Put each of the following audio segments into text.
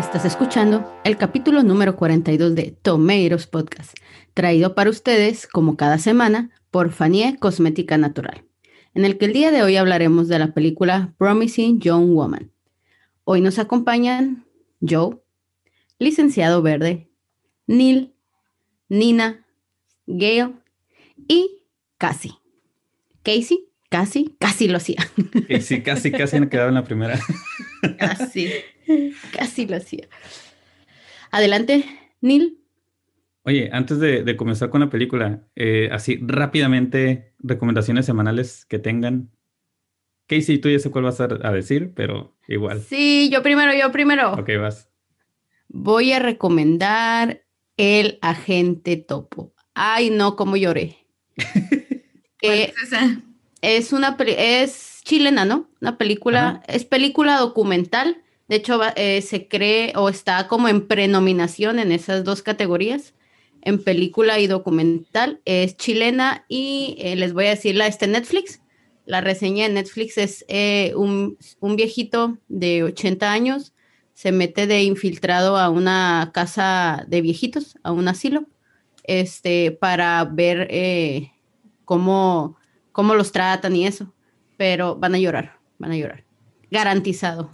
Estás escuchando el capítulo número 42 de Tomatoes Podcast, traído para ustedes, como cada semana, por Fanie Cosmética Natural, en el que el día de hoy hablaremos de la película Promising Young Woman. Hoy nos acompañan Joe, Licenciado Verde, Neil, Nina, Gail y Cassie. Casey, casi, casi lo hacía. Sí, casi, casi me quedaba en la primera. Casi, casi lo hacía. Adelante, Neil. Oye, antes de, comenzar con la película, eh, así rápidamente, recomendaciones semanales que tengan. Casey, tú ya sé cuál vas a, a decir, pero igual. Sí, yo primero, yo primero. Ok, vas. Voy a recomendar El Agente Topo. Ay, no, cómo lloré. es esa? Es una es chilena, ¿no? Una película, es película documental. De hecho, eh, se cree o está como en prenominación en esas dos categorías, en película y documental. Es chilena y eh, les voy a decir la este Netflix. La reseña en Netflix es eh, un, un, viejito de 80 años se mete de infiltrado a una casa de viejitos, a un asilo, este, para ver cómo cómo los tratan y eso. Pero van a llorar, van a llorar. Garantizado.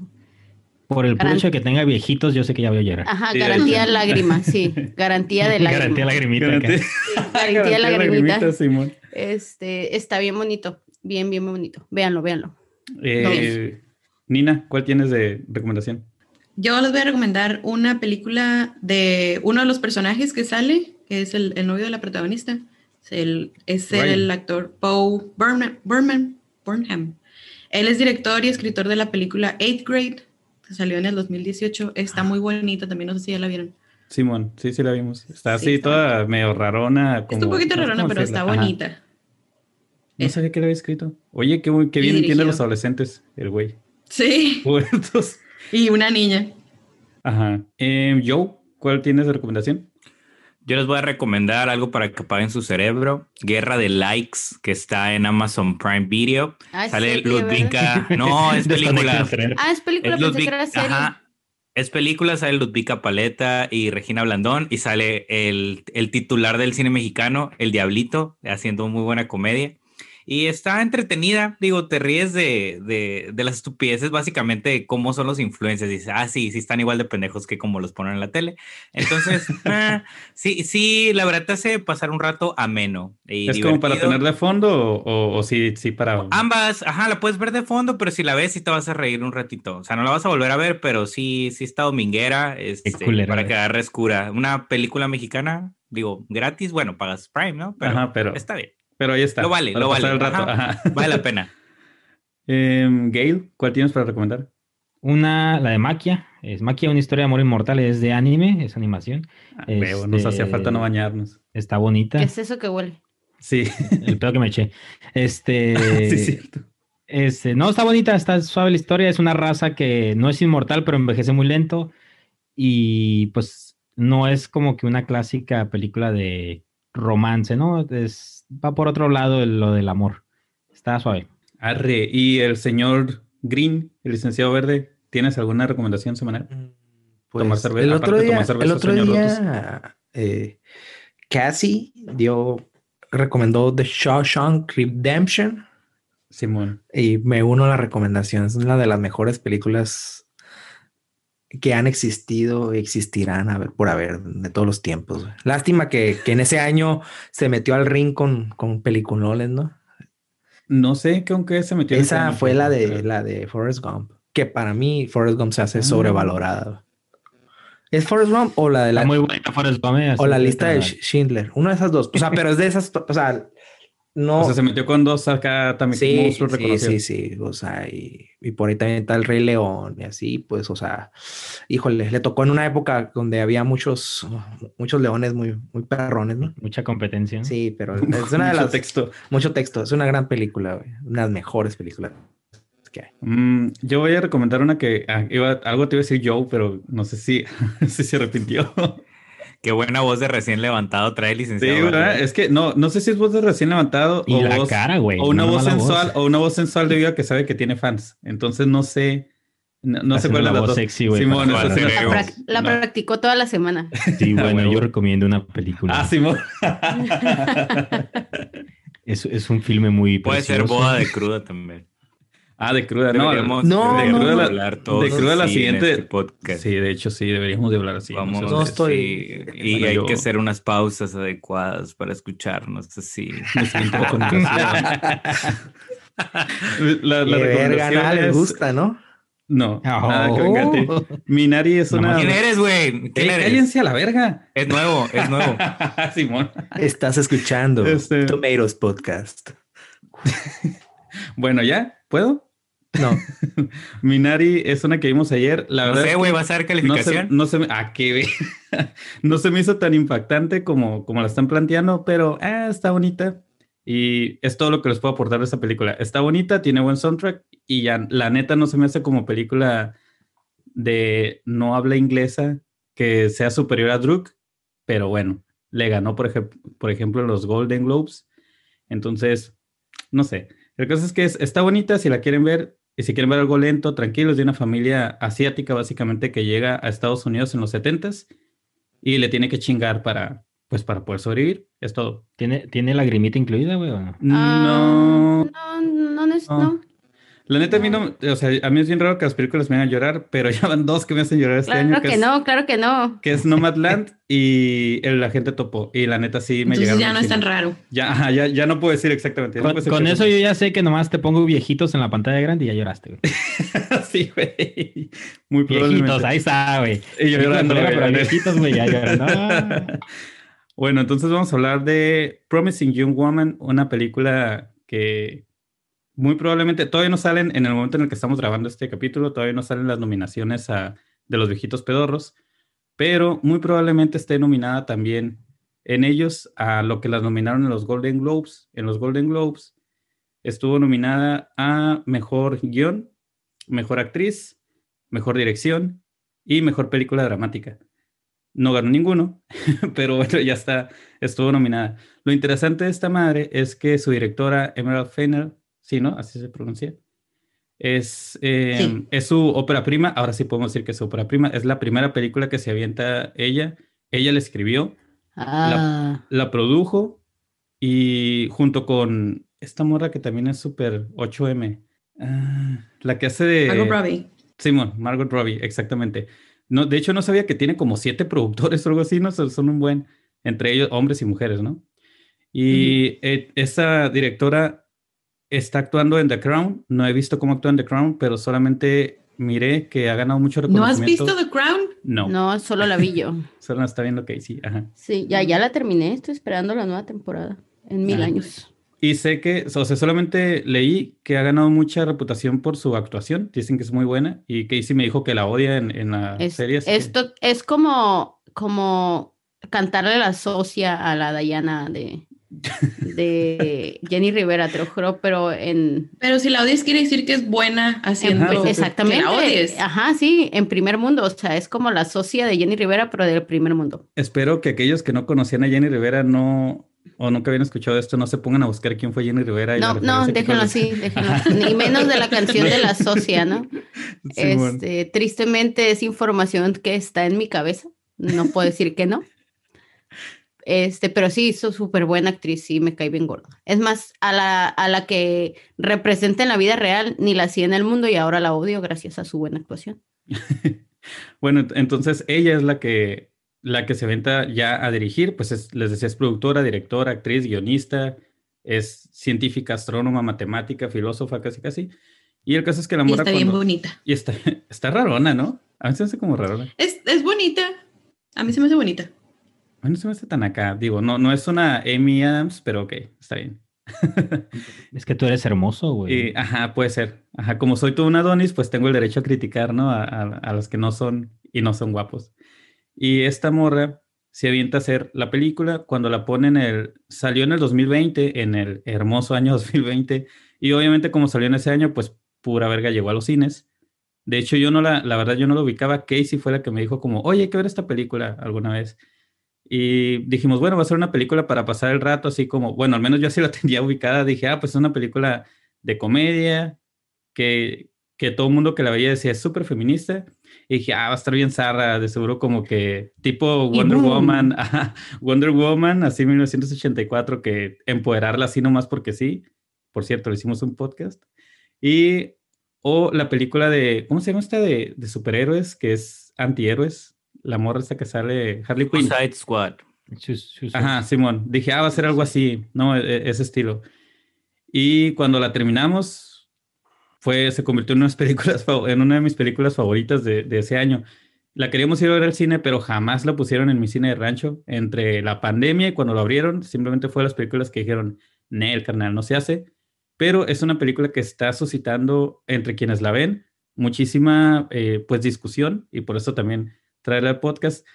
Por el hecho de que tenga viejitos, yo sé que ya voy a llorar. Ajá, garantía de lágrima, sí. Garantía de lágrima. Garantía lagrimita. Garantía, garantía de lagrimita. Simón. Este, está bien bonito. Bien, bien bonito. Véanlo, véanlo. Eh, Nina, ¿cuál tienes de recomendación? Yo les voy a recomendar una película de uno de los personajes que sale, que es el, el novio de la protagonista. El, es el actor Poe Burnham, Burnham, Él es director y escritor de la película Eighth Grade, que salió en el 2018. Está muy bonita también, no sé si ya la vieron. Simón, sí, sí la vimos. Está así toda medio rarona. está un poquito rarona, pero está bonita. No sabía que la había escrito. Oye, qué, qué bien entiende a los adolescentes, el güey. Sí. Y una niña. Ajá. Eh, Joe, ¿cuál tienes de recomendación? Yo les voy a recomendar algo para que apaguen su cerebro. Guerra de Likes, que está en Amazon Prime Video. Ah, Sale Ludvika. No, es película. ah, es película. Es Ajá. Es película, sale Ludvika Paleta y Regina Blandón y sale el, el titular del cine mexicano, El Diablito, haciendo muy buena comedia. Y está entretenida, digo, te ríes de, de, de, las estupideces, básicamente de cómo son los influencers. Dices, ah, sí, sí están igual de pendejos que como los ponen en la tele. Entonces, ah, sí, sí, la verdad te hace pasar un rato ameno. Y ¿Es como para tener de fondo o, o, sí, sí para...? Ambas, ajá, la puedes ver de fondo, pero si la ves sí te vas a reír un ratito. O sea, no la vas a volver a ver, pero sí, sí está dominguera, este, para eh. que agarres cura. Una película mexicana, digo, gratis, bueno, pagas Prime, ¿no? Pero, ajá, pero... está bien. Pero ahí está. Lo vale, lo vale. Vale la pena. eh, Gail, ¿cuál tienes para recomendar? Una, la de Maquia. Es Maquia, una historia de amor inmortal. Es de anime, es animación. Ah, nos hacía este, falta no bañarnos. Está bonita. ¿Qué es eso que huele? Sí. El pedo que me eché. Este. sí, cierto. Este, no, está bonita, está suave la historia. Es una raza que no es inmortal, pero envejece muy lento. Y pues no es como que una clásica película de romance, ¿no? Es va por otro lado lo del amor. Está suave. Arre, y el señor Green, el licenciado verde, ¿tienes alguna recomendación semanal? Mm, pues, tomar cerveza. El otro día, el otro día eh, Cassie dio, recomendó The Shawshank Redemption. Simón. Y me uno a la recomendación. Es una de las mejores películas que han existido y existirán a ver, por haber de todos los tiempos. Lástima que, que, en ese año se metió al ring con, con peliculones, ¿no? No sé con qué se metió. Esa fue la de, la de Forrest Gump, que para mí Forrest Gump se hace ah. sobrevalorada. ¿Es Forrest Gump o la de la... muy buena Forrest Gump. Eh, o la lista de Schindler. Una de esas dos. O sea, pero es de esas... O sea, no. O sea, se metió con dos acá también sí, Sí, sí, sí. O sea, y, y, por ahí también está el Rey León y así, pues, o sea, híjole, le tocó en una época donde había muchos, muchos leones muy, muy perrones, ¿no? Mucha competencia. Sí, pero es una de las. mucho texto. Mucho texto. Es una gran película, güey. Una de las mejores películas que hay. Mm, yo voy a recomendar una que ah, iba, algo te iba a decir Joe, pero no sé si, si se arrepintió. Qué buena voz de recién levantado trae licenciado. Sí, ¿verdad? Es que no, no sé si es voz de recién levantado y o, la cara, güey. o una voz sensual o una voz sensual debido a que sabe que tiene fans. Entonces no sé, No, no sé cuál la es la voz dos. sexy, güey, Simón, la- La, No. practicó toda la semana. Sí, bueno, yo recomiendo una película. Ah, Simón. Es, es un filme muy Puede ser boda de cruda también. Ah, de cruda, no. Deberíamos, no, no. hablar todos De cruda la siguiente- este podcast. Sí, de hecho, sí, deberíamos de hablar así. Vamos, No estoy- sí, y Bueno, hay yo- que hacer unas pausas adecuadas para escucharnos así. me siento con La, la Qué verga, recomendación nada les es- gusta, ¿no? No, Oh. nada que venga a ti. Minari es una. ¿Quién eres, güey? ¡Eh, ¿Quién eres? cállense a la verga! Es nuevo, es nuevo. Simón. Estás escuchando Este- Tomatoes Podcast. Bueno, ¿ya? ¿Puedo? No, Minari es una que vimos ayer. La No verdad. sé, güey, ¿vas a dar no se, calificación? no se me. ¿A qué ve? no se me hizo tan impactante como, como la están planteando, pero ah, está bonita. Y es todo lo que les puedo aportar de esta película. Está bonita, tiene buen soundtrack y ya, la neta no se me hace como película de no habla inglesa que sea superior a Druk, pero bueno, le ganó, por, ejemplo por ejemplo, los Golden Globes. Entonces, no sé. El caso es que es- está bonita si la quieren ver. Y si quieren ver algo lento, tranquilo, es de una familia asiática básicamente que llega a Estados Unidos en los 70s y le tiene que chingar para, pues, para poder sobrevivir. Es todo. ¿Tiene, ¿Tiene lagrimita incluida, güey? o no? No, Ah, no, No. no. La neta a mí no, o sea, a mí es bien raro que las películas me hagan llorar, pero ya van dos que me hacen llorar este Claro año, que, es, no, claro que no. que es Nomadland y El Agente Topo. Y la neta sí me Entonces llegaron. ya no es tan raro. Ya, ya, ya no puedo decir exactamente. no Con, puedo decir con eso yo ya sé que nomás te pongo viejitos en la pantalla grande y ya lloraste, güey. sí, güey. Muy Viejitos, probablemente. ahí está, güey. Y yo llorando, pero viejitos, güey, ya llorando. Bueno, entonces vamos a hablar de Promising Young Woman, una película que muy probablemente todavía no salen en el momento en el que estamos grabando este capítulo, todavía no salen las nominaciones a, de los viejitos pedorros, pero muy probablemente esté nominada también en ellos a lo que las nominaron en los Golden Globes. En los Golden Globes estuvo nominada a Mejor Guión, Mejor Actriz, Mejor Dirección y Mejor Película Dramática. No ganó ninguno, pero bueno, ya está, estuvo nominada. Lo interesante de esta madre es que su directora, Emerald Fennell, sí, ¿no? Así se pronuncia. Es, eh, Sí. es su ópera prima, ahora sí podemos decir que es su ópera prima, es la primera película que se avienta ella, ella la escribió, Ah, la produjo y junto con esta morra que también es súper 8M, ah, la que hace de... Margot Robbie. Simón, Margot Robbie, exactamente. No, de hecho, no sabía que tiene como siete productores o algo así, ¿no? Son, son un buen, entre ellos hombres y mujeres, ¿no? Y eh, esa directora está actuando en The Crown. No he visto cómo actúa en The Crown, pero solamente miré que ha ganado mucho ¿No has reconocimiento. visto The Crown? No, no, solo la vi yo. solo está viendo Casey. Ajá. Sí, ya, ya la terminé, estoy esperando la nueva temporada en mil años. Y sé que, o sea, solamente leí que ha ganado mucha reputación por su actuación. Dicen que es muy buena. Y Casey me dijo que la odia en, en la Es- serie. que- esto es como, como cantarle la socia a la Diana de, de Jenny Rivera, te lo juro, pero en... Pero si la odias quiere decir que es buena haciendo Ajá. Exactamente. que la odies. Ajá, sí, en primer mundo. O sea, es como la socia de Jenny Rivera, pero del primer mundo. Espero que aquellos que no conocían a Jenny Rivera no o nunca habían escuchado esto no se pongan a buscar quién fue Jenny Rivera. y No, no, déjenlo así, déjenlo así. Ni menos de la canción de la socia, ¿no? Este, tristemente es información que está en mi cabeza. No puedo decir que no. Este, pero sí, hizo súper buena actriz, sí, me cae bien gorda. Es más, a la, a la que representa en la vida real, ni la hacía en el mundo y ahora la odio gracias a su buena actuación. Bueno, ent- entonces ella es la que la que se venta ya a dirigir, pues es- les decía, es productora, directora, actriz, guionista, es científica, astrónoma, matemática, filósofa, casi casi. Y el caso es que la Y morra está bien bonita. Y está, está rarona, ¿no? A mí se me hace como rarona. Es, es bonita. A mí se me hace bonita. A mí no se me hace tan acá. Digo, no, no es una Amy Adams, pero ok, está bien. Es que tú eres hermoso, güey. Y, ajá, puede ser. Ajá, como soy todo un Adonis, pues tengo el derecho a criticar, ¿no? A, a- a los que no son y no son guapos. Y esta morra se avienta a hacer la película cuando la ponen el... Salió en el 2020, en el hermoso año 2020. Y obviamente como salió en ese año, pues pura verga llegó a los cines. De hecho, yo no la... La verdad, yo no lo ubicaba. Casey fue la que me dijo como, oye, hay que ver esta película alguna vez. Y dijimos, bueno, va a ser una película para pasar el rato, así como, bueno, al menos yo así la tenía ubicada. Dije, ah, pues es una película de comedia que que todo el mundo que la veía decía es súper feminista. Y dije, ah, va a estar bien zarra, de seguro como que tipo Wonder Woman, Wonder Woman, así 1984, que empoderarla así nomás porque sí. Por cierto, le hicimos un podcast. Y, o la película de, ¿cómo se llama esta de, de superhéroes? Que es antihéroes. La morra esta que sale, Harley Quinn. Suicide Squad. Ajá, Simón. Dije, ah, va a ser algo así, no, e, e, ese estilo. Y cuando la terminamos, fue, se convirtió en, unas películas, en una de mis películas favoritas de, de, ese año. La queríamos ir a ver al cine, pero jamás la pusieron en mi cine de rancho. Entre la pandemia y cuando lo abrieron, simplemente fue las películas que dijeron, el carnal, no se hace. Pero es una película que está suscitando entre quienes la ven muchísima, eh, pues, discusión y por eso también traerla al podcast.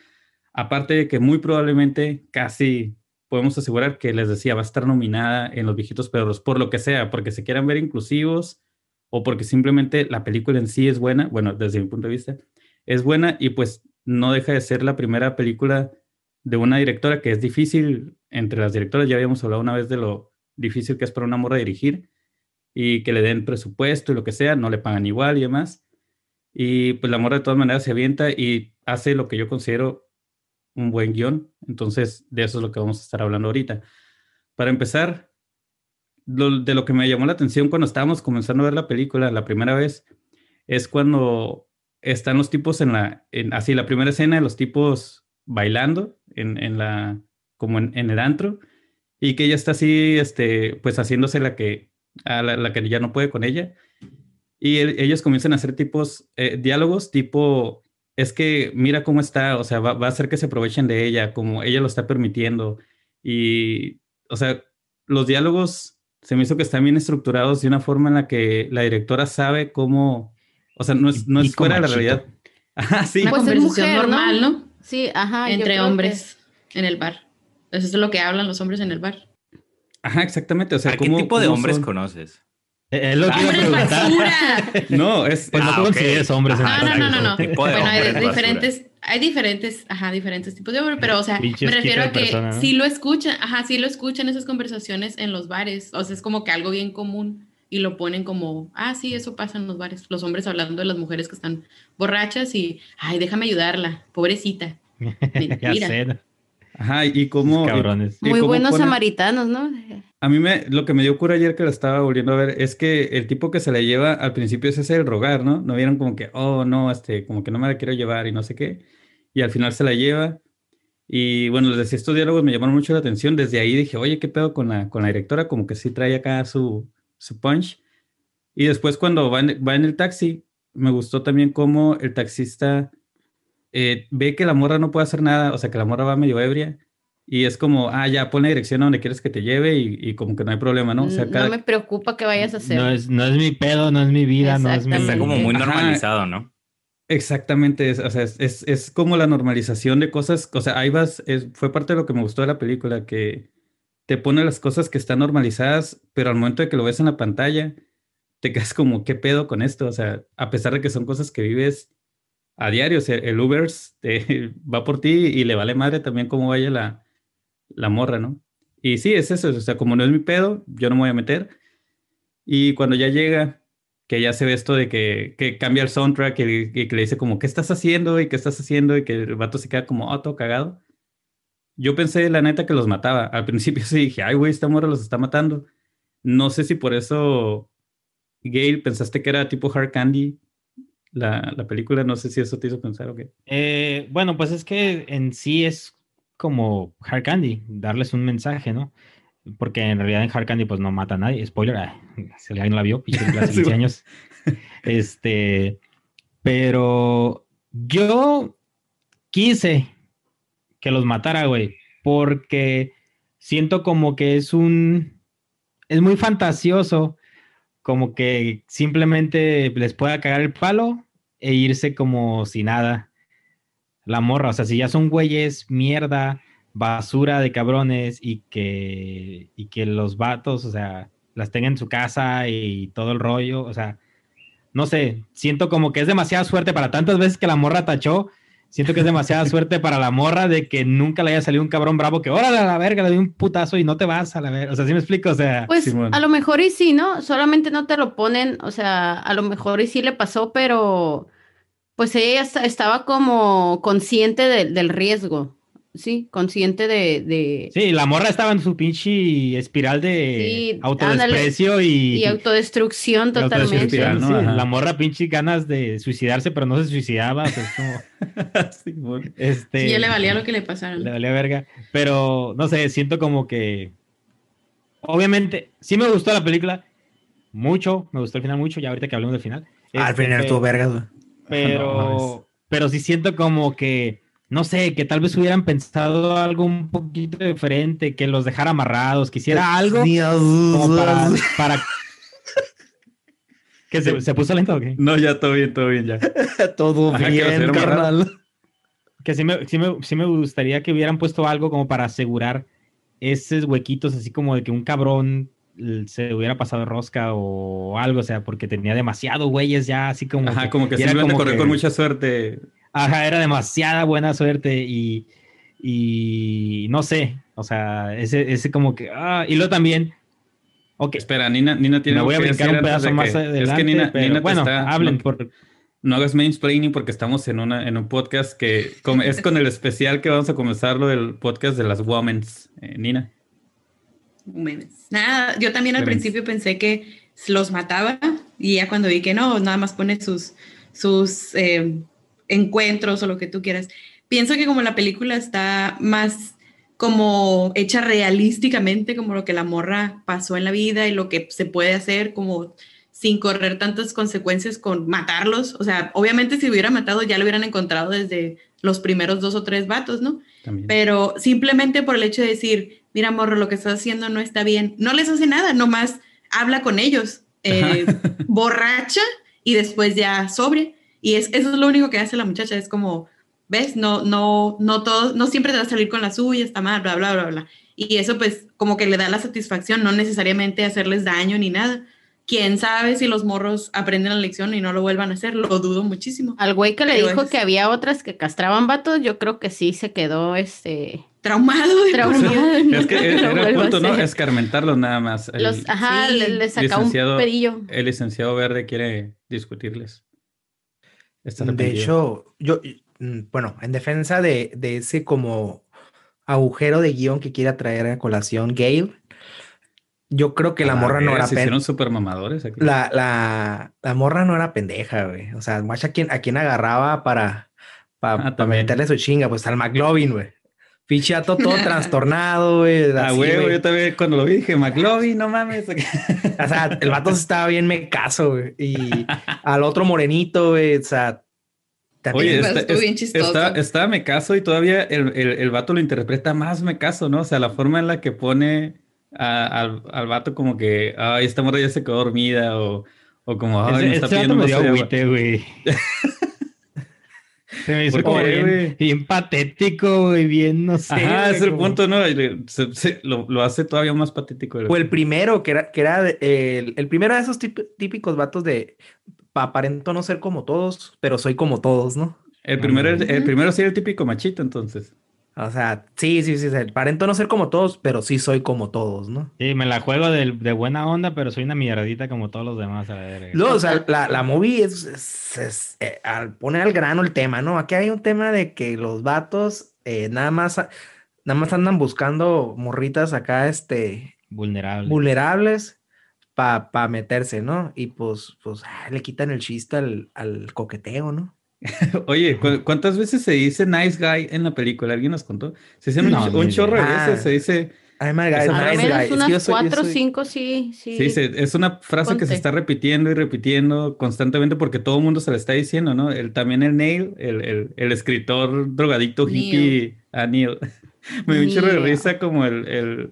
Aparte de que muy probablemente casi podemos asegurar que les decía, va a estar nominada en Los Viejitos Perros, por lo que sea, porque se quieran ver inclusivos o porque simplemente la película en sí es buena, bueno, desde mi punto de vista, es buena y pues no deja de ser la primera película de una directora que es difícil, entre las directoras ya habíamos hablado una vez de lo difícil que es para una morra dirigir y que le den presupuesto y lo que sea, no le pagan igual y demás. Y pues la morra de todas maneras se avienta y hace lo que yo considero un buen guion. Entonces, de eso es lo que vamos a estar hablando ahorita. Para empezar, de lo que me llamó la atención cuando estábamos comenzando a ver la película la primera vez, es cuando están los tipos en la, en, así, la primera escena de los tipos bailando en, en la, como en, el antro, y que ella está así, este, pues haciéndose la que, a la, la que ya no puede con ella. Y ellos comienzan a hacer tipos, eh, diálogos tipo, es que mira cómo está, o sea, va, va, a hacer que se aprovechen de ella, como ella lo está permitiendo. Y, o sea, los diálogos se me hizo que están bien estructurados de una forma en la que la directora sabe cómo, o sea, no es, no es fuera de la realidad. Ajá, sí. Una pues conversación normal, ¿no? Sí, ajá. Entre hombres que... en el bar. Eso es lo que hablan los hombres en el bar. Ajá, exactamente. O sea, ¿A qué tipo de hombres son? conoces? Es lo que iba a preguntar. no, es. Pues no ah, okay. hombres en ah, no, no, no, no. Bueno, hay diferentes, hay diferentes, ajá, diferentes tipos de hombres, pero, o sea, Pinches me refiero a que persona, ¿no? sí lo escuchan, ajá, sí lo escuchan esas conversaciones en los bares. O sea, es como que algo bien común y lo ponen como, ah, sí, eso pasa en los bares. Los hombres hablando de las mujeres que están borrachas y, ay, déjame ayudarla, pobrecita. Mentira. Ajá, y como... Cabrones. Muy cómo buenos ponen- samaritanos, ¿no? A mí me, lo que me dio cura ayer que la estaba volviendo a ver es que el tipo que se la lleva al principio es ese el rogar, ¿no? No vieron como que, oh, no, este, como que no me la quiero llevar y no sé qué. Y al final se la lleva. Y bueno, les decía, estos diálogos me llamaron mucho la atención. Desde ahí dije, oye, ¿qué pedo con la, con la directora? Como que sí trae acá su, su punch. Y después cuando va en, va en el taxi, me gustó también cómo el taxista eh, ve que la morra no puede hacer nada, o sea, que la morra va medio ebria. Y es como, ah, ya, pon la dirección a donde quieres que te lleve y, y como que no hay problema, ¿no? O sea, cada... No me preocupa que vayas a hacer. No es, no es mi pedo, no es mi vida, no es mi... Está como muy Ajá. normalizado, ¿no? Exactamente, es, o sea, es, es, es como la normalización de cosas, o sea, ahí vas, es- fue parte de lo que me gustó de la película, que te pone las cosas que están normalizadas, pero al momento de que lo ves en la pantalla, te quedas como, ¿qué pedo con esto? O sea, a pesar de que son cosas que vives a diario, el Uber va por ti y le vale madre también cómo vaya la, la morra, ¿no? Y sí, es eso, o sea, como no es mi pedo, yo no me voy a meter. Y cuando ya llega, que ya se ve esto de que, que cambia el soundtrack y, y que le dice como, ¿qué estás haciendo? Y qué estás haciendo? Y que el vato se queda como, oh, todo cagado. Yo pensé, la neta, que los mataba. Al principio sí dije, ay, güey, esta morra los está matando. No sé si por eso, Gail, pensaste que era tipo Hard Candy, la, la película. No sé si eso te hizo pensar o qué. Eh, bueno, pues es que en sí es como Hard Candy, darles un mensaje, ¿no? Porque en realidad en Hard Candy pues no mata a nadie. Spoiler, si alguien no la vio, hace Sí, 15 güey. años. Este, pero yo quise que los matara, güey, porque siento como que es un, es muy fantasioso, como que simplemente les pueda cagar el palo e irse como si nada. La morra, o sea, si ya son güeyes, mierda, basura de cabrones y que, y que los vatos, o sea, las tengan en su casa y todo el rollo, o sea, no sé, siento como que es demasiada suerte para tantas veces que la morra tachó, Siento que es demasiada suerte para la morra de que nunca le haya salido un cabrón bravo que, órale a la verga, le doy un putazo y no te vas a la verga. O sea, ¿sí me explico? O sea, Pues Simón. a lo mejor y sí, ¿no? Solamente no te lo ponen, o sea, a lo mejor y sí le pasó, pero pues ella esta- estaba como consciente del- del riesgo, ¿sí? Consciente de... de sí, la morra estaba en su pinche espiral de Sí, autodesprecio y, y autodestrucción y autodestrucción, totalmente. sí. La morra pinche ganas de suicidarse, pero no se suicidaba. o sea, es como, Simón. este, ya le valía lo que le pasara. Le valía verga. Pero no sé, siento como que. Obviamente, sí me gustó la película. Mucho, me gustó el final mucho, ya ahorita que hablemos del final. Ah, Al Este, final estuvo vergas. Pero, No pero sí siento como que, no sé, que tal vez hubieran pensado algo un poquito diferente, que los dejara amarrados, que hiciera algo como para. para... ¿Que se, se puso lento o qué? No, ya todo bien, todo bien ya. Todo Ajá, que bien, hicieron carnal. Que sí me, sí, me, sí me gustaría que hubieran puesto algo como para asegurar esos huequitos, así como de que un cabrón se hubiera pasado rosca o algo, o sea, porque tenía demasiado güeyes ya, así como. Ajá, como que y era simplemente como corrió que- con mucha suerte. Ajá, era demasiada buena suerte y, y no sé, o sea, ese, ese como que. Ah, y luego también. Ok, Espera, Nina, Nina tiene me voy a brincar un pedazo de más que- adelante. Es que Nina, pero Nina te bueno, está- hablen no, por. no hagas porque estamos en, una, en un podcast que es con el especial que vamos a comenzarlo del podcast de las Womens. Eh, Nina. Nada, yo también al Memes. principio pensé que los mataba y ya cuando vi que no, nada más pone sus, sus eh, encuentros o lo que tú quieras. Pienso que como la película está más como hecha realísticamente, como lo que la morra pasó en la vida y lo que se puede hacer como sin correr tantas consecuencias con matarlos. O sea, obviamente si hubiera matado ya lo hubieran encontrado desde los primeros dos o tres vatos, ¿no? También. pero simplemente por el hecho de decir, mira, morro, lo que estás haciendo no está bien, no les hace nada, nomás habla con ellos, eh, borracha y después ya sobria. Y es, eso es lo único que hace la muchacha, es como, ¿ves? No, no, no todo, no siempre te va a salir con la suya, está mal, bla, bla, bla, bla. Y eso pues como que le da la satisfacción, no necesariamente hacerles daño ni nada. Quién sabe si los morros aprenden la lección y no lo vuelvan a hacer, lo dudo muchísimo. Al güey que le Pero dijo es- que había otras que castraban vatos, yo creo que sí se quedó este Traumado de por vida. traumado. Es que no era el punto, ¿no? hacer. Escarmentarlo nada más. El, Los, ajá, Sí, le, le saca un licenciado- pedillo. el licenciado Verde quiere discutirles. De hecho, yo, mm, bueno, en defensa de, de ese como agujero de guion que quiere traer a colación Gabe, yo creo que la morra no ver, era pendeja. hicieron super mamadores aquí. La, la, la morra no era pendeja, güey. O sea, guacha, ¿a quién, a quién agarraba para, pa- Ah, pa también. meterle su chinga? Pues al McLovin, güey. Fichato todo trastornado, güey. Ah, güey, yo también cuando lo vi dije, McLovin, no mames. O sea, el vato estaba bien mecaso, güey. Y al otro morenito, güey, o sea. también- Oye, está, estuvo bien chistoso. está, está me caso y todavía el, el, el vato lo interpreta más me caso, ¿no? O sea, la forma en la que pone a- al, al vato como que, ay, esta morra ya se quedó dormida o, o como, ay, me está pidiendo me dio agüite, güey. Se me hizo ¿Por como bien, güey? bien patético, güey, bien, no sé. Ajá, es el como- punto, ¿no? Y le- se- se- lo, lo hace todavía más patético. O el primero, que era, que era el, el primero de esos típicos vatos de "Pa- aparento no ser como todos, pero soy como todos, ¿no? El primero, el, primero sí era el típico machito, entonces. O sea, sí, sí, sí, aparento no ser como todos, pero sí soy como todos, ¿no? Sí, me la juego de, de buena onda, pero soy una mierdita como todos los demás. A ver. Luego, o sea, la, la movie es, es- es, eh, al poner al grano el tema, ¿no? Aquí hay un tema de que los vatos eh, nada más, nada más andan buscando morritas acá, este, Vulnerable. vulnerables para meterse, ¿no? Y pues, pues ah, le quitan el chiste al, al coqueteo, ¿no? Oye, ¿cu- ¿cuántas veces se dice nice guy en la película? ¿Alguien nos contó? Se dice un, No, un chorro de veces, se dice, frase- nice guy. Es que soy- yo cuatro o soy- cinco, sí, sí. sí, se- es una frase que se está repitiendo y repitiendo constantemente porque todo el mundo se la está diciendo, ¿no? El, también el Neil, el, el, el escritor drogadicto Neil. hippie, a Neil. Me dio un chorro de risa como el, el,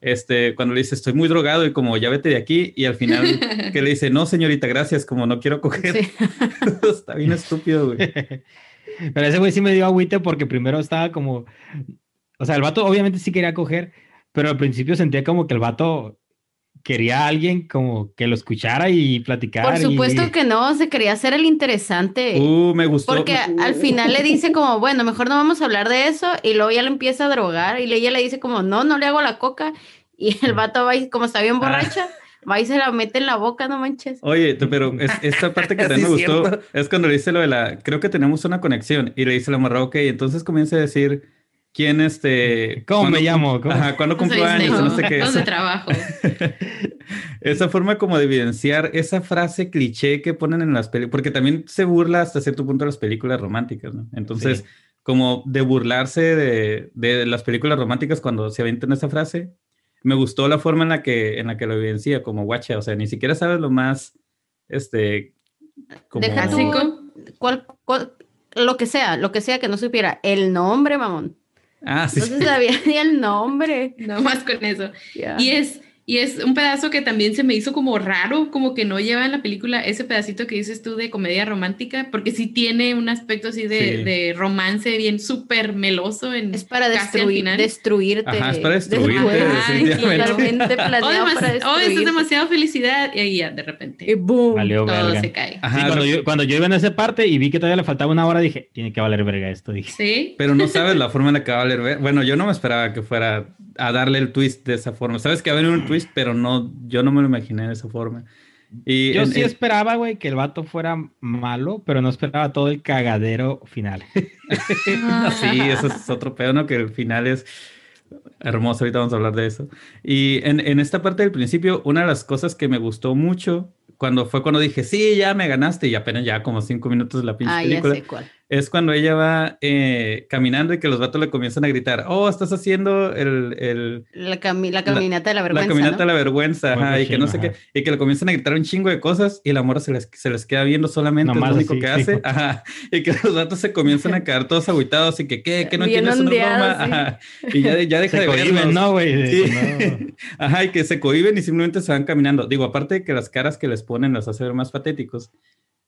este, cuando le dice, estoy muy drogado y como ya vete de aquí y al final que le dice, no señorita, gracias, como no quiero coger. Sí. está bien estúpido, güey. Pero ese güey sí me dio agüite porque primero estaba como. O sea, el vato obviamente sí quería coger, pero al principio sentía como que el vato quería a alguien como que lo escuchara y platicara. Por supuesto y... que no, se quería hacer el interesante. Uh, me gustó. Porque al final le dice como, bueno, mejor no vamos a hablar de eso, y luego ya le empieza a drogar, y ella le dice como, no, no le hago la coca, y el vato va y como está bien borracha. Va y se la mete en la boca, no manches. Oye, pero es, esta parte que también me gustó cierto. es cuando le dice lo de la, creo que tenemos una conexión y le dice la morra, ok, entonces comienza a decir, quién este cómo me llamo ¿Cómo? ajá cuándo cumplo años no, no sé qué dónde trabajo esa forma como de evidenciar esa frase cliché que ponen en las películas porque también se burla hasta cierto punto de las películas románticas ¿no? entonces sí. como de burlarse de, de, las películas románticas cuando se aventan esa frase me gustó la forma en la que en la que lo evidencia como guacha o sea ni siquiera sabes lo más este como Deja tú, cuál, cuál, lo que sea lo que sea que no supiera el nombre mamón Ah, sí. No se sabía ni el nombre. No más con eso. Yeah. Y es y es un pedazo que también se me hizo como raro, como que no lleva en la película ese pedacito que dices tú de comedia romántica, porque sí tiene un aspecto así de, sí. de romance bien súper meloso. En, es para destruir, destruirte. Ajá, es para destruirte. Ay, totalmente planeado oh, para oh, es demasiado felicidad. Y ahí ya, de repente, y boom, Valió todo verga. se cae. Ajá, sí, cuando, yo, cuando yo iba en esa parte y vi que todavía le faltaba una hora, dije, tiene que valer verga esto. Dije. Sí. Pero no sabes la forma en la que va a valer verga. Bueno, yo no me esperaba que fuera a darle el twist de esa forma. Sabes que va a venir un twist, pero no, yo no me lo imaginé de esa forma. Y yo en, sí en, esperaba, güey, que el vato fuera malo, pero no esperaba todo el cagadero final. sí, eso es otro pedo, ¿no? Que el final es hermoso, ahorita vamos a hablar de eso. Y en, en esta parte del principio, una de las cosas que me gustó mucho cuando fue cuando dije, sí, ya me ganaste, y apenas ya como cinco minutos de la pinche ah, película, ya sé cuál. es cuando ella va eh, caminando y que los vatos le comienzan a gritar, oh, estás haciendo el... el la, cami la, caminata de la vergüenza. La caminata ¿no? de la vergüenza, ajá, y que no sé qué, y que le comienzan a gritar un chingo de cosas y la morra se les, se les queda viendo solamente, Nomás es lo único así, que sí. hace, ajá, y que los vatos se comienzan a quedar todos aguitados y que, ¿qué? ¿Qué no Bien tienes una ondeados, broma? sí. Ajá, y ya, ya deja Se de cohiben, verlos. ¿no, güey? Sí. No. Ajá, y que se cohiben y simplemente se van caminando. Digo, aparte de que las caras que les ponen las hace ver más patéticos,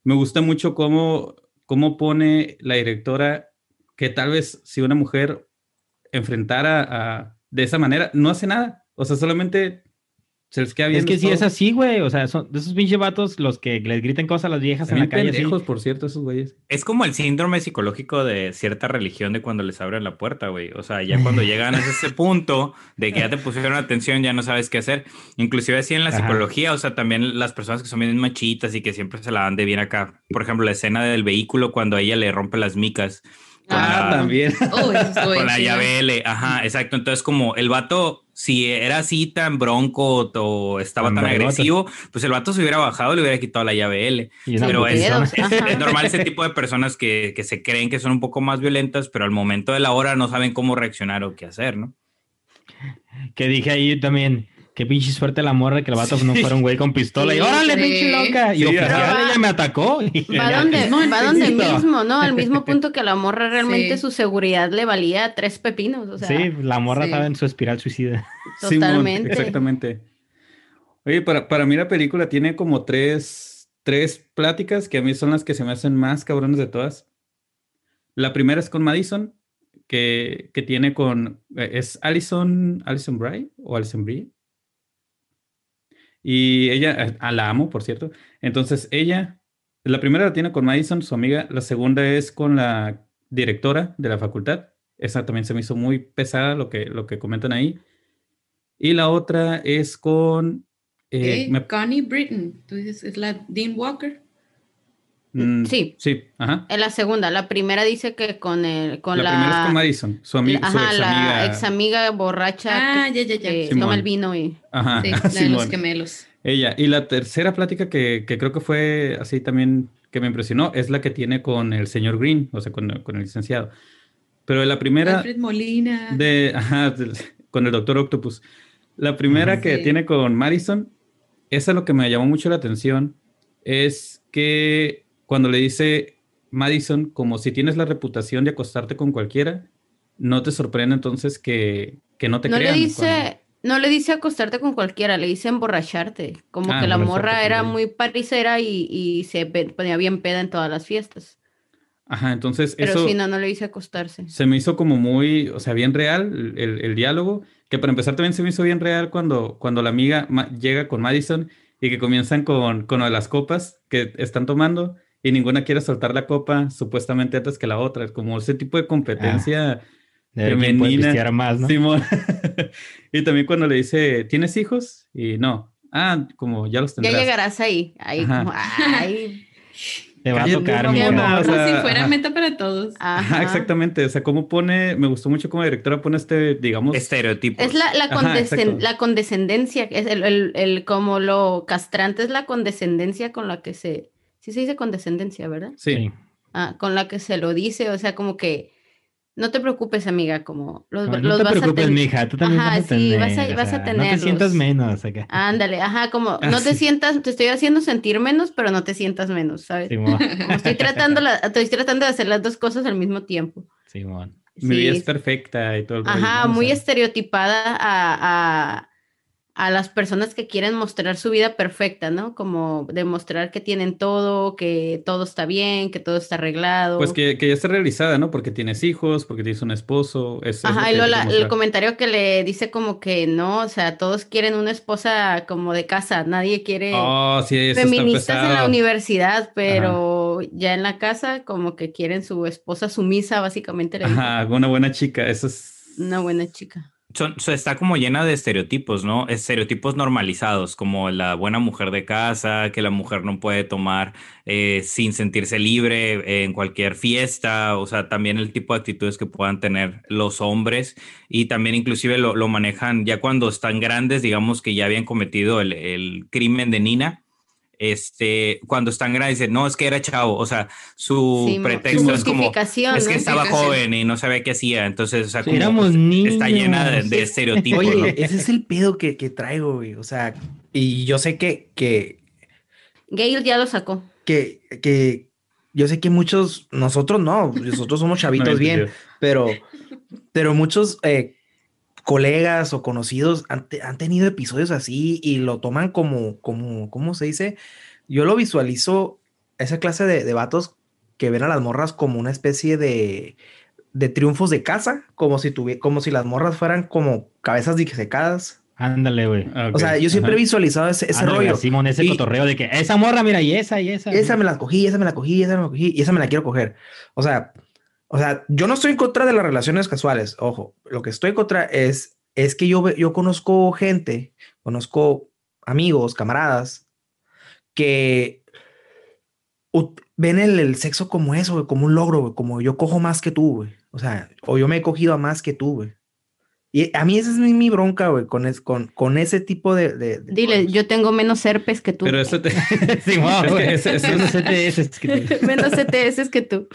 me gusta mucho cómo, cómo pone la directora que tal vez si una mujer enfrentara a, de esa manera, no hace nada. O sea, solamente se les queda Es que todo. es así, güey. O sea, son de esos pinches vatos los que les griten cosas a las viejas en la calle. por cierto, esos güeyes. Es como el síndrome psicológico de cierta religión de cuando les abren la puerta, güey. O sea, ya cuando llegan a ese punto de que ya te pusieron atención, ya no sabes qué hacer. Inclusive así en la Ajá. psicología, o sea, también las personas que son bien machitas y que siempre se la dan de bien acá. Por ejemplo, la escena del vehículo cuando ella le rompe las micas. Con Ah, la- también. Oh, Con la llave L, ajá, exacto. Entonces, como el vato, si era así tan bronco o estaba Tan agresivo, pues el vato se hubiera bajado y le hubiera quitado la llave L. Una Pero es, es normal ese tipo de personas que, que se creen que son un poco más violentas, pero al momento de la hora no saben cómo reaccionar o qué hacer, ¿no? Que dije ahí también, qué pinche suerte la morra que el vato no fuera un güey con pistola. y órale, sí. pinche loca. Y Sí, oficial, ella me atacó. Va donde, va donde mismo, ¿no? Al mismo punto que la morra realmente Sí. su seguridad le valía tres pepinos. O sea, sí, la morra sí. estaba en su espiral suicida. Totalmente. exactamente. Oye, para, para mí la película tiene como tres, tres pláticas que a mí son las que se me hacen más cabrones de todas. La primera es con Madison, que, que tiene con... eh, ¿Es Alison, Alison Bry o Alison Brie? Y ella, eh, ah, la amo, por cierto. Entonces, ella, la primera la tiene con Madison, su amiga. La segunda es con la directora de la facultad. Esa también se me hizo muy pesada lo que, lo que comentan ahí. Y la otra es con... eh, me- Connie Britton, tú dices, es la Dean Walker. Mm, sí. Sí, ajá. En la segunda, la primera dice que con el, con la, la, primera es con Madison, su, ami- la- su ajá, ex la amiga. ex amiga borracha Ah, ya, ya, ya. que Simón. toma el vino y Ajá, Sí, la de los gemelos. Ella. Y la tercera plática que, que creo que fue así también que me impresionó es la que tiene con el señor Green, o sea, con, con el licenciado. Pero la primera Alfred Molina. de, ajá, del- con el doctor Octopus. La primera Ujú. que Sí. tiene con Madison, esa es lo que me llamó mucho la atención, es que cuando le dice Madison, como si tienes la reputación de acostarte con cualquiera, no te sorprende entonces que, que no te no le crean. dice, cuando- no le dice acostarte con cualquiera, le dice emborracharte. Como Ah, que la morra era muy paricera y, y se ponía bien peda en todas las fiestas. Ajá, entonces Pero eso si no, no le hice acostarse. se me hizo como muy, o sea, bien real el, el diálogo, que para empezar también se me hizo bien real cuando, cuando la amiga llega con Madison y que comienzan con, con las copas que están tomando y ninguna quiere soltar la copa supuestamente antes que la otra, es como ese tipo de competencia De ver quién puede femenina. más, ¿no? Simón. y también cuando le dice, ¿tienes hijos? Y no, ah, como ya los Ya tendrás. llegarás ahí. Ahí, Ajá. como, ay. Te va a tocar, mamona, mi o Como sea, si fuera ajá. meta para todos. Ajá, Ajá. exactamente. O sea, cómo pone, me gustó mucho como directora pone este, digamos, Estereotipos. Es la, la, Ajá, condescen- exacto. la condescendencia, es el, el, el- como lo castrante es la condescendencia con la que se, sí se dice condescendencia, ¿verdad? sí. Sí. Ah, con la que se lo dice, o sea, como que no te preocupes, amiga, como los, No, no los te vas preocupes, a ten- mija, tú también Ajá, vas a sí, tener. vas a- o vas a sea, No te sientas menos acá. Ándale, ajá, como Ah, no te sí. sientas, te estoy haciendo sentir menos, pero no te sientas menos, ¿sabes? Simón, Como estoy tratando, la- estoy tratando de hacer las dos cosas al mismo tiempo. Simón. Mi vida Sí, es perfecta y todo el rollo, Ajá, ¿no? O muy sea, estereotipada a, a, a las personas que quieren mostrar su vida perfecta, ¿no? Como demostrar que tienen todo, que todo está bien, que todo está arreglado. Pues que, que ya está realizada, ¿no? Porque tienes hijos, porque tienes un esposo. es- Ajá, y luego hay que la- el comentario que le dice como que no, o sea, todos quieren una esposa como de casa, nadie quiere Oh, sí, feministas en la universidad, pero ya en la casa como que quieren su esposa sumisa, básicamente le. Ajá, una buena chica, eso es... una buena chica. Son, so- está como llena de estereotipos, ¿no? Estereotipos normalizados, como la buena mujer de casa, que la mujer no puede tomar eh, sin sentirse libre eh, en cualquier fiesta, o sea, también el tipo de actitudes que puedan tener los hombres y también inclusive lo, lo manejan ya cuando están grandes, digamos que ya habían cometido el crimen de Nina. Este, cuando están grandes, dicen, no, es que era chavo, o sea, su Sí, pretexto su es como, justificación, es que ¿no? estaba joven y no sabía qué hacía, entonces, o sea, como éramos está llena de, niños. de estereotipos, ¿no? Oye, ese es el pedo que, que traigo, güey. O sea, y yo sé que, que, Gail ya lo sacó. que, que yo sé que muchos, nosotros no, nosotros somos chavitos No, bien, pero, pero muchos eh, colegas o conocidos han, han tenido episodios así y lo toman como, como, ¿cómo se dice? Yo lo visualizo, esa clase de, de vatos que ven a las morras como una especie de, de triunfos de casa, como si tuvie- como si las morras fueran como cabezas disecadas. Ándale, güey. Ah, ok, O sea, yo siempre he ajá. visualizado ese, ese Ándale, rollo. Simón, ese Y- cotorreo de que esa morra, mira, y esa, y esa. Esa me la cogí, esa me la cogí, esa me la cogí y esa me la quiero coger. O sea, o sea, yo no estoy en contra de las relaciones casuales. Ojo, lo que estoy en contra es, es que yo, yo conozco gente, conozco amigos, camaradas que ven el, el sexo como eso, güey, como un logro, güey, como yo cojo más que tú, güey. O sea, o yo me he cogido a más que tú, güey. Y a mí esa es mi, mi bronca, güey, con, es, con, con ese tipo de... de- de Dile, cosas. yo tengo menos herpes que tú. Pero eso te... Es que güey. ese- ese- Esos CTS que- menos CTS que tú.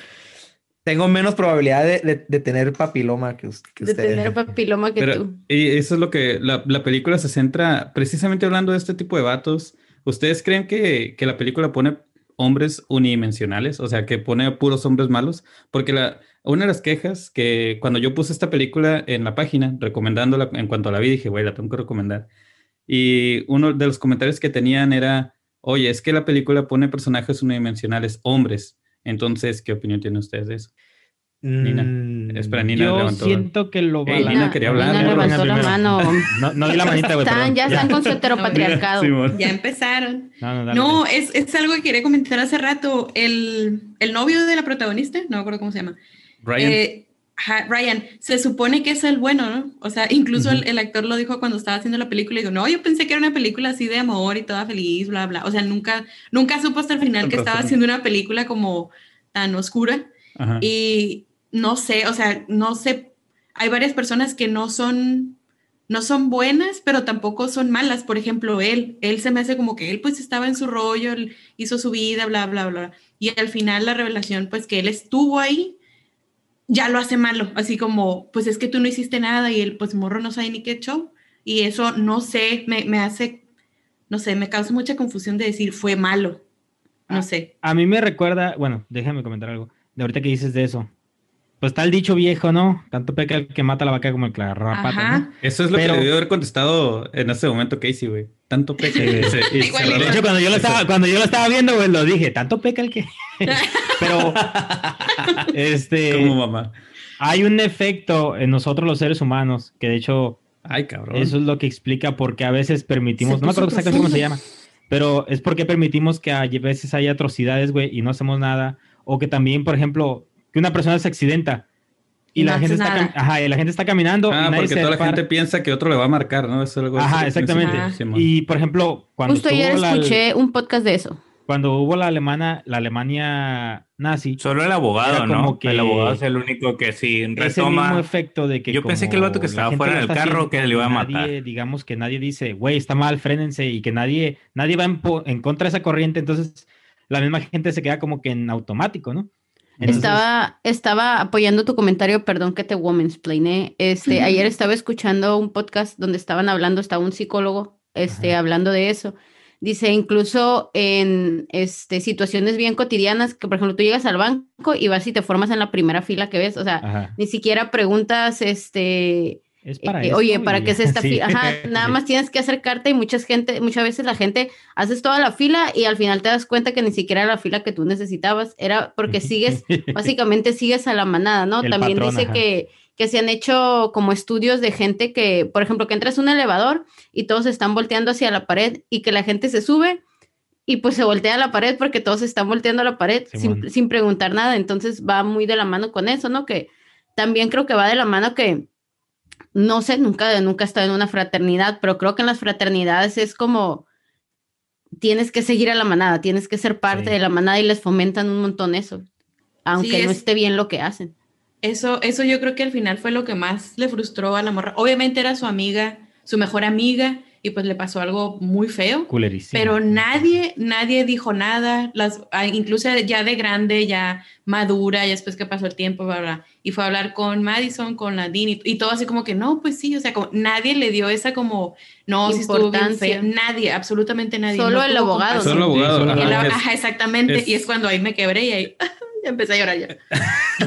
Tengo menos probabilidad de, de- de tener papiloma que, que De ustedes. tener papiloma que Pero, tú. y eso es lo que la, la película se centra, precisamente hablando de este tipo de vatos. ¿Ustedes creen que, que la película pone hombres unidimensionales? O sea, que pone puros hombres malos. Porque la, una de las quejas que cuando yo puse esta película en la página, recomendándola en cuanto la vi, dije, güey, la tengo que recomendar. Y uno de los comentarios que tenían era, oye, es que la película pone personajes unidimensionales, hombres. Entonces, ¿qué opinión tienen ustedes de eso? Nina. Mm, Espera, Nina Yo levantó- siento que lo Ey, bala- Nina quería hablar, Nina levantó la mano. No, no di la manita, güey. Están, perdón. ya están con su heteropatriarcado. Ya empezaron. No, no, dale, No, es, es algo que quería comentar hace rato. El, el novio de la protagonista, no me acuerdo cómo se llama. Ryan. Eh, ajá, Ryan, se supone que es el bueno, ¿no? O sea, incluso el, Ujú. el actor lo dijo cuando estaba haciendo la película y dijo, no, yo pensé que era una película así de amor y toda feliz, bla, bla. O sea, nunca, nunca supo hasta el final que estaba haciendo una película como tan oscura. Ajá. Y no sé, o sea, no sé, hay varias personas que no son, no son buenas, pero tampoco son malas. Por ejemplo, él, él se me hace como que él pues estaba en su rollo, él hizo su vida, bla, bla, bla. Y al final la revelación, pues que él estuvo ahí, ya lo hace malo, así como, pues es que tú no hiciste nada y él, pues morro no sabe ni qué show. Y eso, no sé, me, me hace, no sé, me causa mucha confusión de decir fue malo. No Ah. sé. A mí me recuerda, bueno, déjame comentar algo. De ahorita que dices de eso. Pues está el dicho viejo, ¿no? Tanto peca el que mata la vaca como el que la rapa, Ajá. ¿no? Eso es lo Pero- que debió haber contestado en ese momento Casey, güey. Tanto peca. se- y se De hecho, cuando yo lo estaba, cuando yo lo estaba viendo, güey, lo dije, tanto peca el que. Pero este Como mamá. hay un efecto en nosotros los seres humanos que de hecho Ay, cabrón. eso es lo que explica por qué a veces permitimos, Se no me acuerdo exactamente cómo se llama, pero es porque permitimos que a veces haya atrocidades, güey, y no hacemos nada. O que también, por ejemplo, que una persona se accidenta y, Y la no gente está, ajá, y la gente está caminando. y Ah, nadie porque se toda la gente piensa que otro le va a marcar, ¿no? Eso es algo Ajá, exactamente. Ajá. Y por ejemplo, cuando Justo ayer escuché un podcast de eso. cuando hubo la alemana, la Alemania nazi, Solo el abogado, ¿no? como que- El abogado es el único que sí ese mismo retoma. efecto de que Yo pensé que el vato que estaba fuera del carro, que le iba a nadie, matar. Digamos que nadie dice, güey, está mal, frénense y que nadie, nadie va en, en contra de esa corriente, entonces la misma gente se queda como que en automático, ¿no? Entonces, Estaba, estaba apoyando tu comentario, perdón que te womansplainé. Este, ayer estaba escuchando un podcast donde estaban hablando, estaba un psicólogo, este, hablando de eso. Dice, incluso en este, situaciones bien cotidianas, que por ejemplo tú llegas al banco y vas y te formas en la primera fila que ves, o sea, ajá, ni siquiera preguntas, este, es para eh, oye, ¿para qué es esta sí. fila? Ajá, nada más tienes que acercarte y muchas gente, muchas veces la gente haces toda la fila y al final te das cuenta que ni siquiera era la fila que tú necesitabas, era porque sigues, básicamente sigues a la manada, ¿no? El También patrón, dice ajá. que, que se han hecho como estudios de gente que, por ejemplo, que entras a un elevador y todos están volteando hacia la pared y que la gente se sube y pues se voltea a la pared porque todos están volteando a la pared sin, sin preguntar nada, entonces va muy de la mano con eso, ¿no? Que también creo que va de la mano que no sé, nunca, nunca he estado en una fraternidad, pero creo que en las fraternidades es como tienes que seguir a la manada, tienes que ser parte Sí. de la manada y les fomentan un montón eso, aunque Sí, no es- esté bien lo que hacen. Eso, eso yo creo que al final fue lo que más le frustró a la morra. Obviamente era su amiga, su mejor amiga, y pues le pasó algo muy feo. Culerísimo. Pero nadie, nadie dijo nada, las, ah, incluso ya de grande, ya madura, ya después que pasó el tiempo, bla, bla, y fue a hablar con Madison, con la Dean, y, y todo así como que, no, pues sí, o sea, como nadie le dio esa como, no, si estuvo bien Importancia. feo, nadie, absolutamente nadie. Solo no el abogado. Solo abogado. el ajá, ab- es- ajá, exactamente, es- y es cuando ahí me quebré y ahí ya empecé a llorar ya.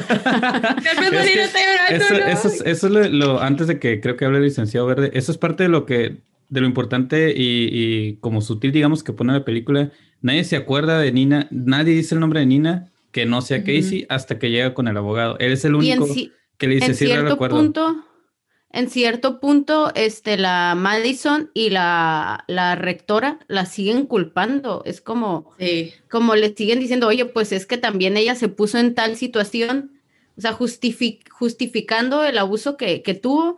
Es que Eso, eso es, eso es lo, lo- antes de que creo que hable el licenciado Verde, eso es parte de lo que, de lo importante y, y como sutil, digamos, que pone la película. Nadie se acuerda de Nina, nadie dice el nombre de Nina que no sea. Casey hasta que llega con el abogado. Él es el en, único que le dice, en sí, cierto recuerdo. punto, en cierto punto, este, la Madison y la, la rectora la siguen culpando. Es como, Sí. como le siguen diciendo, oye, pues es que también ella se puso en tal situación, o sea, justifi- justificando el abuso que, que tuvo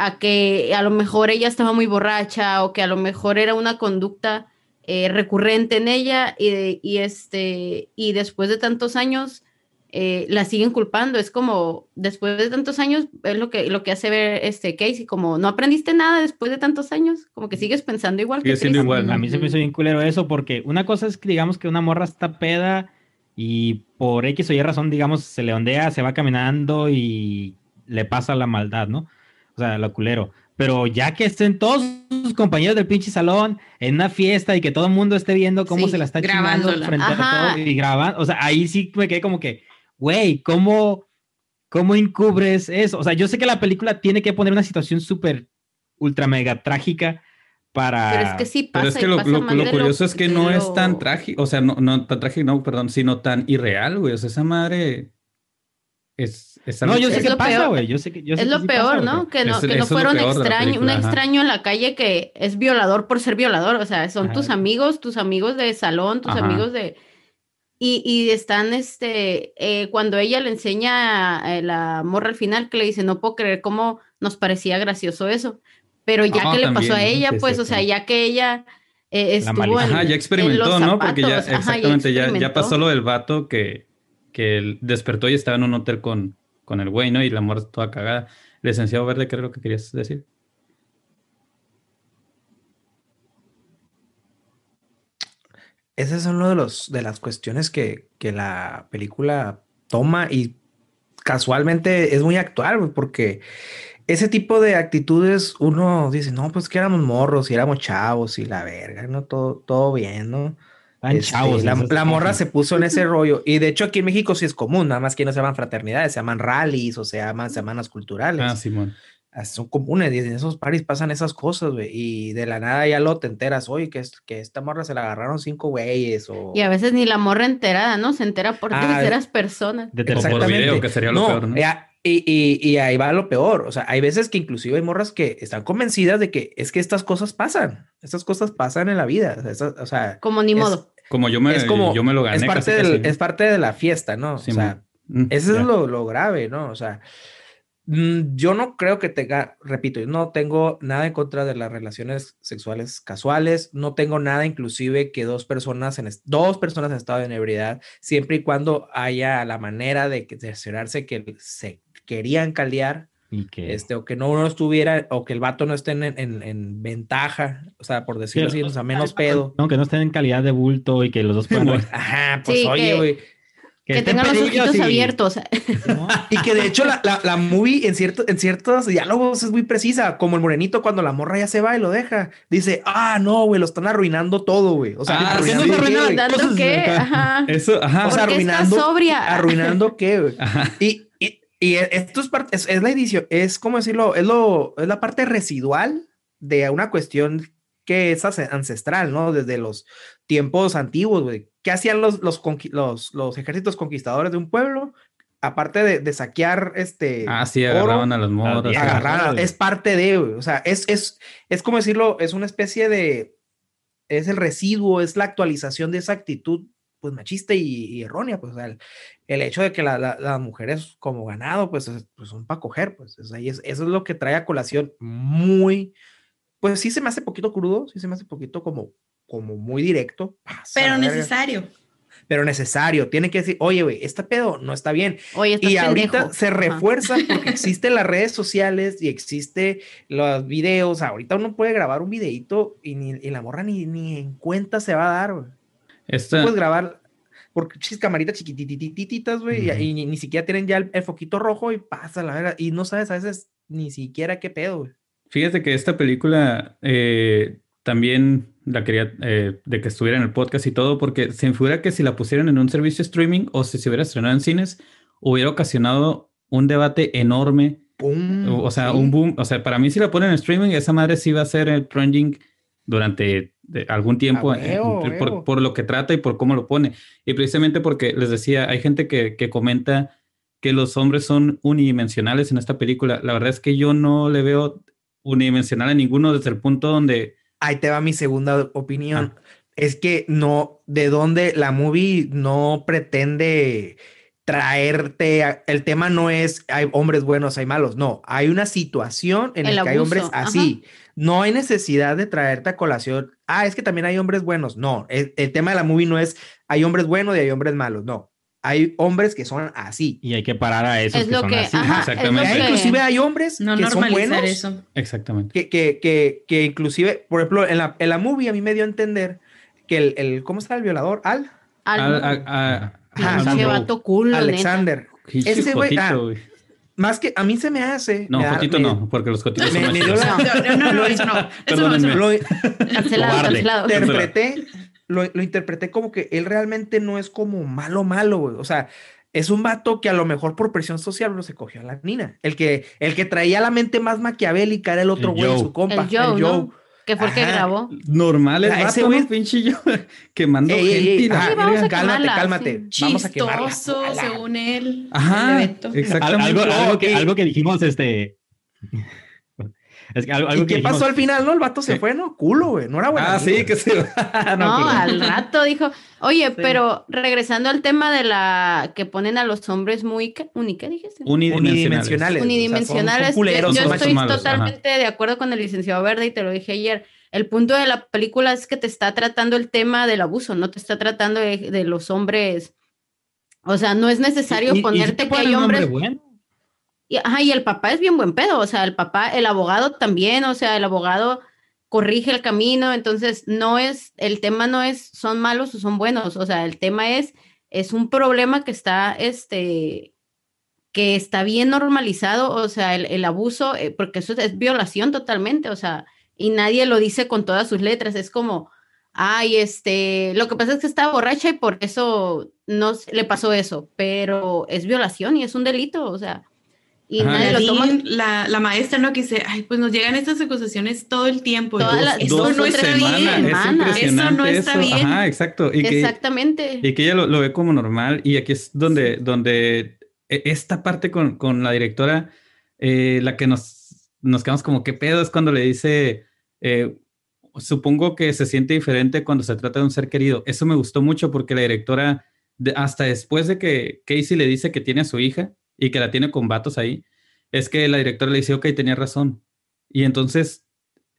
a que a lo mejor ella estaba muy borracha o que a lo mejor era una conducta eh, recurrente en ella y, este, y después de tantos años eh, la siguen culpando. Es como, después de tantos años, es lo que, lo que hace ver este Casey, como no aprendiste nada después de tantos años, como que sigues pensando igual. Sigue que siendo igual, A mí se me hizo bien culero eso porque una cosa es que digamos que una morra está peda y por X o Y razón, digamos, se le ondea, se va caminando y le pasa la maldad, ¿no? O sea, lo culero. Pero ya que estén todos sus compañeros del pinche salón en una fiesta y que todo el mundo esté viendo cómo Sí, se la está chingando frente a todo y grabando, o sea, ahí sí me quedé como que, güey, ¿cómo, ¿cómo encubres eso? O sea, yo sé que la película tiene que poner una situación súper ultra mega trágica para... Pero es que sí pasa. Pero es que y lo, pasa lo- curioso es que no es tan trágico, o sea, no, no tan trágico, no, perdón, sino tan irreal, güey. O sea, esa madre es, es No, algo yo que- sé Es que lo pasa, peor. güey. Yo sé que yo sé Es que lo sí peor, pasa, ¿no? Que no, Es- que no la extraño, un ajá. extraño en la calle que es violador por ser violador. O sea, son Ajá. tus amigos, tus amigos de salón, tus Ajá. amigos de. Y, y están, este, eh, cuando ella le enseña a la morra al final, que le dice, no puedo creer cómo nos parecía gracioso eso. Pero ya Ah, que le pasó a ella, sí, pues, sí, o sea, sí. ya que ella eh, estuvo en, Ajá, ya en experimentó, ¿no? Porque ya, ajá, exactamente, ya, ya pasó lo del vato que, que despertó y estaba en un hotel con, con el güey, ¿no? Y la muerte toda cagada. Licenciado Verde, ¿qué era lo que querías decir? Ese es uno de los de las cuestiones que, que la película toma y casualmente es muy actual, porque ese tipo de actitudes uno dice, no, pues que éramos morros y éramos chavos y la verga, ¿no? Todo, todo bien, ¿no? Este, la, morra se puso en ese rollo. Y de hecho, aquí en México sí es común, nada más que no se llaman fraternidades, se llaman rallies o se llaman semanas culturales. Ah, Simón. Ah, son comunes y en esos paris pasan esas cosas, güey. Y de la nada ya lo te enteras, oye, que, que esta morra se la agarraron cinco güeyes. O... Y a veces ni la morra enterada, ¿no? Se entera por ah, terceras personas. De por video, que sería lo peor, ¿no? Y, y, y, ahí va lo peor. O sea, hay veces que inclusive hay morras que están convencidas de que es que estas cosas pasan. Estas cosas pasan en la vida. O sea, como ni modo. Como yo me, es como, yo me lo gané. Es parte, del, es parte de la fiesta, ¿no? o sea, mm, eso es lo, lo, grave, ¿no? O sea, mm, yo no creo que tenga, repito, yo no tengo nada en contra de las relaciones sexuales casuales, no tengo nada inclusive que dos personas en dos personas en estado de ebriedad, siempre y cuando haya la manera de, de asegurarse que se querían caldear, y que... Este, o que no uno estuviera, o que el vato no esté en, en, en ventaja, o sea, por decirlo así, o sea, menos pedo. No, que no estén en calidad de bulto y que los dos puedan... Ajá, pues oye, güey. Que, tengan los ojitos abiertos. y que de hecho la, la, la, movie en, cierto, en ciertos diálogos es muy precisa, como el morenito cuando la morra ya se va y lo deja. Dice, ah, no, güey, lo están arruinando todo, güey. O sea, ah, arruinando, arruinando qué? Ajá. Eso, ajá. O sea, arruinando, sobria? arruinando qué, güey. Y, y e, esto es parte, es, la edición, es como decirlo, es lo, es la parte residual de una cuestión que es ancestral, ¿no? Desde los tiempos antiguos, güey. ¿Qué hacían los, los, los, los, ejércitos conquistadores de un pueblo? Aparte de, de saquear este. Ah, sí, agarraban a los moros. Agarraban, es parte de, o sea, es, es, es como decirlo, es una especie de. Es el residuo, es la actualización de esa actitud pues machista y, errónea, pues el, el, hecho de que la, las mujeres como ganado, pues, pues son para coger, pues es, eso es lo que trae a colación muy, pues sí se me hace poquito crudo, sí se me hace poquito como, como muy directo. Pero necesario. Pero necesario, tiene que decir, oye, güey, este pedo no está bien. Oye, y ahorita se refuerza porque existen las redes sociales y existe los videos. Ahorita uno puede grabar un videito y, ni, y la morra ni, ni en cuenta se va a dar, güey. Puedes grabar porque chis camaritas chiquitititas, güey, y, ni, siquiera tienen ya el, foquito rojo y pasa la verdad, y no sabes a veces ni siquiera qué pedo, güey. Fíjate que esta película eh, también la quería eh, de que estuviera en el podcast y todo, porque se me figura que si la pusieran en un servicio streaming o si se hubiera estrenado en cines, hubiera ocasionado un debate enorme. o, sea, un boom. O sea, para mí, si la ponen en streaming, esa madre sí va a ser el trending durante algún tiempo por, lo que trata y por cómo lo pone. Y precisamente porque les decía, hay gente que, que, comenta que los hombres son unidimensionales en esta película. La verdad es que yo no le veo unidimensional a ninguno desde el punto donde... Ahí te va mi segunda opinión. Ah. Es que no, de dónde la movie no pretende traerte, el tema no es hay hombres buenos, hay malos, no, hay una situación en la que hay hombres así. No hay necesidad de traerte a colación, ah, es que también hay hombres buenos, no, el, tema de la movie no es hay hombres buenos y hay hombres malos, no. Hay hombres que son así. Y hay que parar a esos es que, lo son que, así. Exactamente. Inclusive hay hombres que son buenos. Eso. Exactamente. Que, que, que, que, inclusive, por ejemplo, en la, en la movie a mí me dio a entender que el, el ¿cómo está el violador? Al. Al. Alexander. Ese ah, güey. Más que a mí se me hace. No, Jotito no, porque los Jotitos son me, no, no, eso no. Eso no, lo, interpreté, lo, lo, interpreté como que él realmente no es como malo, malo, güey. O sea, es un vato que a lo mejor por presión social no se cogió a la nina. El que, el que traía la mente más maquiavélica era el otro güey, su compa. El Joe. El Joe. Que fue el que grabó. Normal es ese güey, pinche yo, quemando ey, gente. Ey, ey, cálmate, cálmate. Vamos a quemarla. según él. Ajá, exactamente. Algo, algo, que, algo que dijimos, este... Es que algo, ¿Y qué pasó al final, no? El vato se fue, ¿no? Culo, güey. No era bueno. Ah, sí, que sí. no, al rato dijo, oye, pero regresando al tema de la que ponen a los hombres muy, ¿qué dijiste? Unidimensionales. Unidimensionales. yo, estoy totalmente de acuerdo con el licenciado Verde y te lo dije ayer. El punto de la película es que te está tratando el tema del abuso, no te está tratando de, los hombres. O sea, no es necesario ponerte que hay hombres. Y, y el papá es bien buen pedo, o sea, el papá, el abogado también, o sea, el abogado corrige el camino, entonces no es, el tema no es son malos o son buenos, o sea, el tema es, es un problema que está, este, que está bien normalizado, o sea, el, abuso, eh, porque eso es violación totalmente, o sea, y nadie lo dice con todas sus letras, es como, ay, este, lo que pasa es que estaba borracha y por eso no le pasó eso, pero es violación y es un delito, o sea, y nadie lo toma. La, la, maestra, ¿no? Que dice, ay, pues nos llegan estas acusaciones todo el tiempo. eso no está bien. Eso no está bien. Ajá, exacto. Y Exactamente. y que ella lo, ve como normal. Y aquí es donde, donde e, esta parte con, con la directora, eh, la que nos, nos quedamos como, ¿qué pedo? Es cuando le dice, eh, supongo que se siente diferente cuando se trata de un ser querido. Eso me gustó mucho porque la directora, hasta después de que Casey le dice que tiene a su hija, y que la tiene con vatos ahí, es que la directora le dice, ok, tenía razón. Y entonces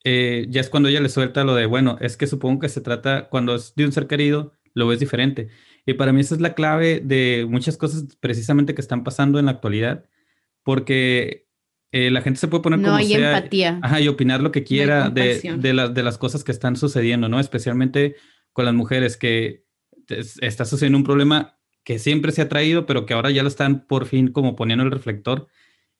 eh, ya es cuando ella le suelta lo de, bueno, es que supongo que se trata, cuando es de un ser querido, lo ves diferente. Y para mí esa es la clave de muchas cosas precisamente que están pasando en la actualidad, porque eh, la gente se puede poner no como hay empatía. Ajá, y opinar lo que quiera de, de, de las cosas que están sucediendo, ¿no? Especialmente con las mujeres, que está sucediendo un problema que siempre se ha traído, pero que ahora ya lo están por fin como poniendo el reflector.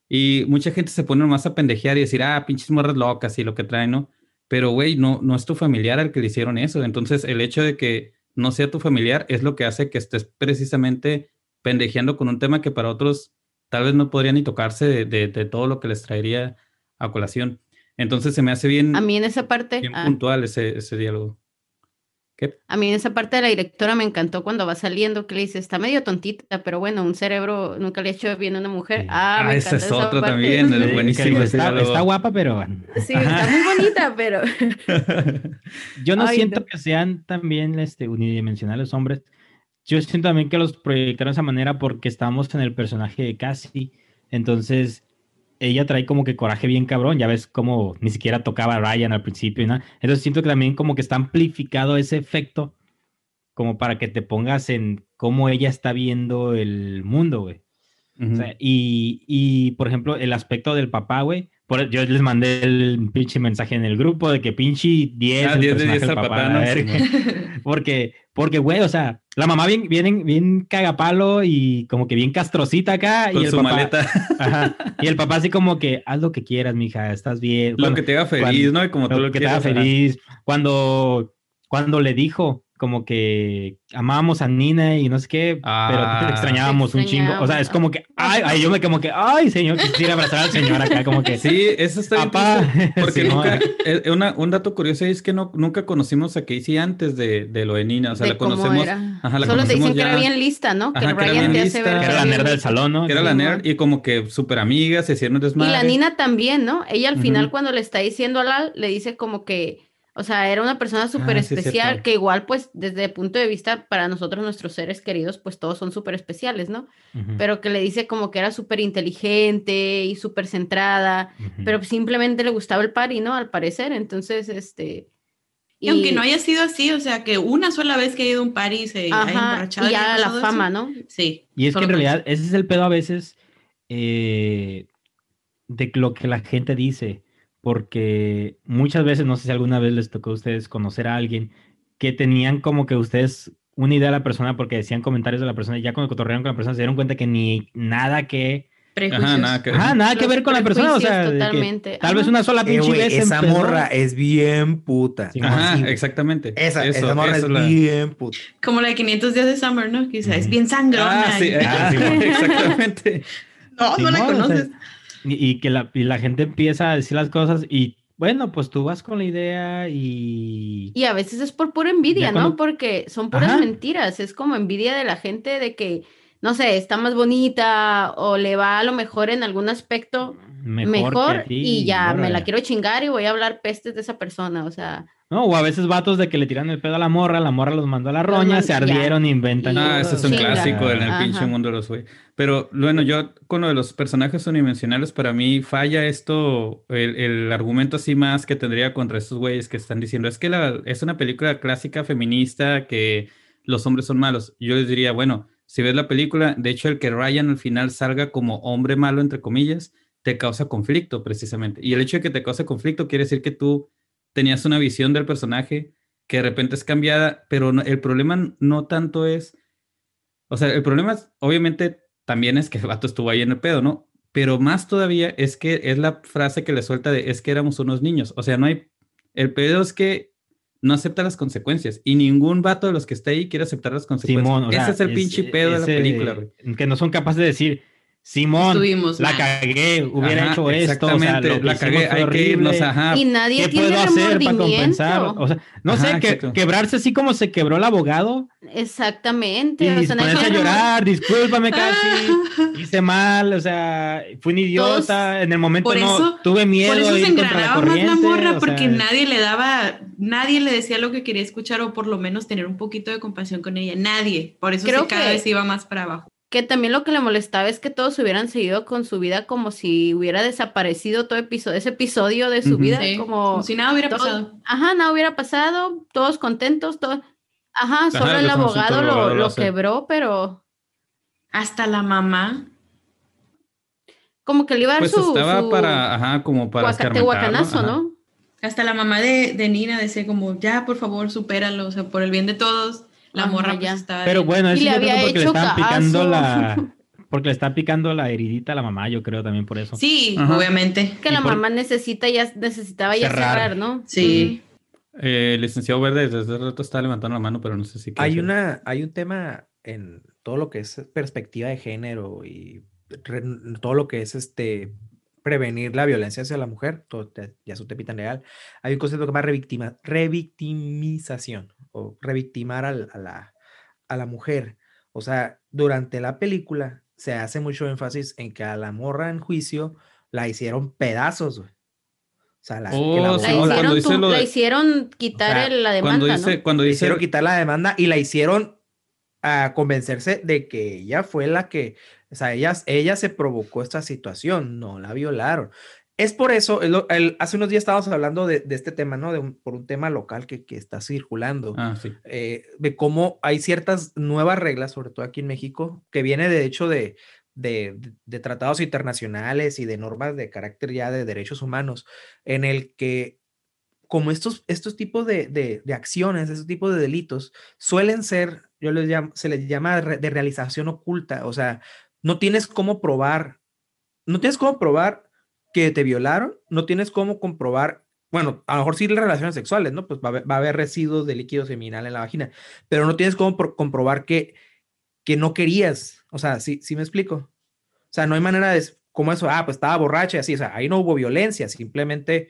Y mucha gente se pone más a pendejear y decir, ah, pinches morras locas y lo que traen, ¿no? Pero, güey, no, no es tu familiar al que le hicieron eso. Entonces, el hecho de que no sea tu familiar es lo que hace que estés precisamente pendejeando con un tema que para otros tal vez no podría ni tocarse de, todo lo que les traería a colación. Entonces, se me hace bien. A mí en esa parte. Bien ah. puntual ese, ese diálogo. A mí esa parte de la directora me encantó cuando va saliendo que le dice, está medio tontita, pero bueno, un cerebro nunca le ha hecho bien a una mujer. Ah, me ah, esa es otra también, es buenísimo. Está, guapa, pero... Sí, está muy bonita, pero... Yo no siento que sean también este, unidimensionales hombres. Yo siento también que los proyectaron de esa manera porque estamos en el personaje de Cassie. Entonces, ella trae como que coraje bien cabrón, ya ves como ni siquiera tocaba a Ryan al principio nada. Entonces siento que también como que está amplificado ese efecto como para que te pongas en cómo ella está viendo el mundo, güey. y, y, por ejemplo, el aspecto del papá, güey, yo les mandé el pinche mensaje en el grupo de que pinche 10 ah, 10 de 10 al papá, porque, porque, güey, o sea, la mamá bien, bien, bien cagapalo y como que bien castrocita acá. Con y el su papá, maleta. y el papá así como que, haz lo que quieras, mija, estás bien. Lo que te haga feliz, ¿no? Y como tú lo, que te haga feliz. Cuando, cuando le dijo, como que amábamos a Nina y no sé qué, pero te ah. extrañábamos un chingo. O sea, es como que, ay, ay, yo me como que, ay, señor, quisiera abrazar al señor acá, como que. Sí, eso está bien. Porque nunca, eh, una, un dato curioso es que no, nunca conocimos a Casey antes de, de lo de Nina. O sea, la conocemos. Ajá, la Solo te dicen que era bien lista, ¿no? Que Ryan te hace ver. Que era la nerd del salón, ¿no? Que era la nerd y como que súper amiga, se hicieron desmadre. Y la Nina también, ¿no? Ella al final, cuando le está diciendo a Lal, le dice como que o sea, era una persona súper ah, especial que igual, pues, desde el punto de vista para nosotros, nuestros seres queridos, pues todos son súper especiales, ¿no? Pero que le dice como que era súper inteligente y súper centrada, pero simplemente le gustaba el party, ¿no? Al parecer, entonces, este... Y, aunque no haya sido así, o sea, que una sola vez que ha ido a un party se ha emborrachado. Y ya la fama, ¿no? Sí. Y es que en realidad ese es el pedo a veces eh, de lo que la gente dice porque muchas veces, no sé si alguna vez les tocó a ustedes conocer a alguien que tenían como que ustedes una idea de la persona porque decían comentarios de la persona y ya cuando cotorrearon con la persona se dieron cuenta que ni nada que... Ajá, nada que, nada que ver con la persona, o sea, tal vez una sola eh, pinche vez Esa morra es bien puta. Ajá, exactamente. Esa, esa morra es bien puta. Como la de 500 días de Summer, ¿no? Que es bien sangrona. Ah, sí, ah, exactamente. no, no la conoces. Y, que la, y la gente empieza a decir las cosas y bueno, pues tú vas con la idea y... Y a veces es por pura envidia, ¿no? Porque son puras mentiras, es como envidia de la gente de que, no sé, está más bonita o le va a lo mejor en algún aspecto mejor, y ya me la quiero chingar y voy a hablar pestes de esa persona, o sea... No, o a veces vatos de que le tiran el pedo a la morra, la morra los mandó a la roña, se ardieron, inventan. Ah, ese es un clásico en el pinche mundo de los güey. Pero bueno, yo con lo de los personajes unidimensionales, para mí falla esto, el, argumento así más que tendría contra estos güeyes que están diciendo, es que la, es una película clásica feminista que los hombres son malos. Yo les diría, bueno, si ves la película, de hecho el que Ryan al final salga como hombre malo, entre comillas, te causa conflicto precisamente. Y el hecho de que te cause conflicto quiere decir que tú tenías una visión del personaje que de repente es cambiada, pero el problema no tanto es, o sea, el problema obviamente también es que el vato estuvo ahí en el pedo, ¿no? Pero más todavía es que es la frase que le suelta de es que éramos unos niños, o sea, no hay, el pedo es que no acepta las consecuencias. Y ningún vato de los que está ahí quiere aceptar las consecuencias. Simón, o Ese es el pinche pedo de la película, güey. Que no son capaces de decir, Simón, Estuvimos la mal". cagué, hubiera Ajá, hecho esto, o sea, lo que la cagué, fue hay que irnos, horrible. ajá. Y nadie ¿Qué tiene puedo hacer para compensar? O sea, no Ajá, sé, que, quebrarse así como se quebró el abogado Exactamente. y o sea, nadie ponerse a llorar, discúlpame casi, hice mal, o sea, fui un idiota, en el momento por no eso- tuve miedo Por eso se engranaba más la morra, o porque sea, nadie le daba, nadie le decía lo que quería escuchar o por lo menos tener un poquito de compasión con ella. Nadie. Por eso Creo se cada que- vez iba más para abajo. Que también lo que le molestaba es que todos hubieran seguido con su vida como si hubiera desaparecido todo episodio, ese episodio de su vida, Sí, como, si nada hubiera todo- pasado. ajá, nada hubiera pasado, todos contentos, todos, ajá, solo el abogado lo, abogado lo quebró, pero Hasta la mamá. como que le iba a dar Pues su, estaba su para, ajá, como para guaca- escarmentarlo, tehuacanazo, ajá. ¿no? Hasta la mamá de, de Nina decía como, ya, por favor, supéralo, o sea, por el bien de todos. La Ajá, morra ya. pues, estaba Pero bueno, Y eso le yo creo había porque le hecho estaban picando caso. la porque le está picando la heridita a la mamá, yo creo también por eso. Sí, Ajá. obviamente. Que Y la por- mamá necesita ya, necesitaba ya Cerrar. cerrar, ¿no? Sí. Eh, licenciado Verde desde hace rato está levantando la mano, pero no sé si... Hay hacer- una, hay un tema en todo lo que es perspectiva de género y re- todo lo que es este prevenir la violencia hacia la mujer, todo ya es un legal. Hay un concepto que se llama revictima- revictimización o revictimar a, la, a la mujer. O sea, durante la película se hace mucho énfasis en que a la morra en juicio la hicieron pedazos, güey. O sea, la, que la sí, hicieron, tu- lo la hicieron quitar sea, el- la Cuando demanda, dice, ¿no? cuando dice, hicieron quitar la demanda y la hicieron a convencerse de que ella fue la que, o sea, ella, ella se provocó esta situación, no la violaron. Es por eso, es lo- el- hace unos días estábamos hablando de, de este tema, ¿no? De un- por un tema local que, que está circulando, Ah, sí. eh, de cómo hay ciertas nuevas reglas, sobre todo aquí en México, que viene de hecho de, de, de- tratados internacionales y de normas de carácter ya de derechos humanos, en el que como estos, estos tipos de, acciones, estos tipos de delitos, suelen ser, yo les llamo, se les llama de realización oculta, o sea, no tienes cómo probar, no tienes cómo probar que te violaron, no tienes cómo comprobar, bueno, a lo mejor sí las relaciones sexuales, ¿no? Pues va a haber, va a haber residuos de líquido seminal en la vagina, pero no tienes cómo pro- comprobar que, que no querías, o sea, sí, sí me explico. O sea, no hay manera de, como eso, ah, pues estaba borracha y así, o sea, ahí no hubo violencia, simplemente,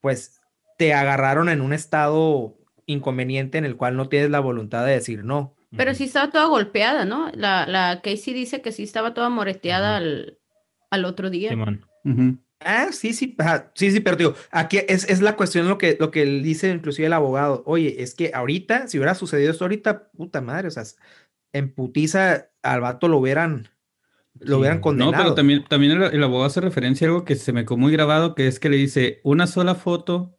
pues, te agarraron en un estado inconveniente en el cual no tienes la voluntad de decir no. Pero sí estaba toda golpeada, ¿no? La, la Casey dice que sí estaba toda moreteada al, al otro día. Simón. Ujú. Ah, sí, sí, ajá, sí, sí, pero digo, aquí es, es la cuestión lo que, lo que dice inclusive el abogado. Oye, es que ahorita, si hubiera sucedido esto ahorita, puta madre, o sea, en putiza al vato lo hubieran, lo hubieran No, condenado. pero también, también el, el abogado hace referencia a algo que se me quedó muy grabado, que es que le dice una sola foto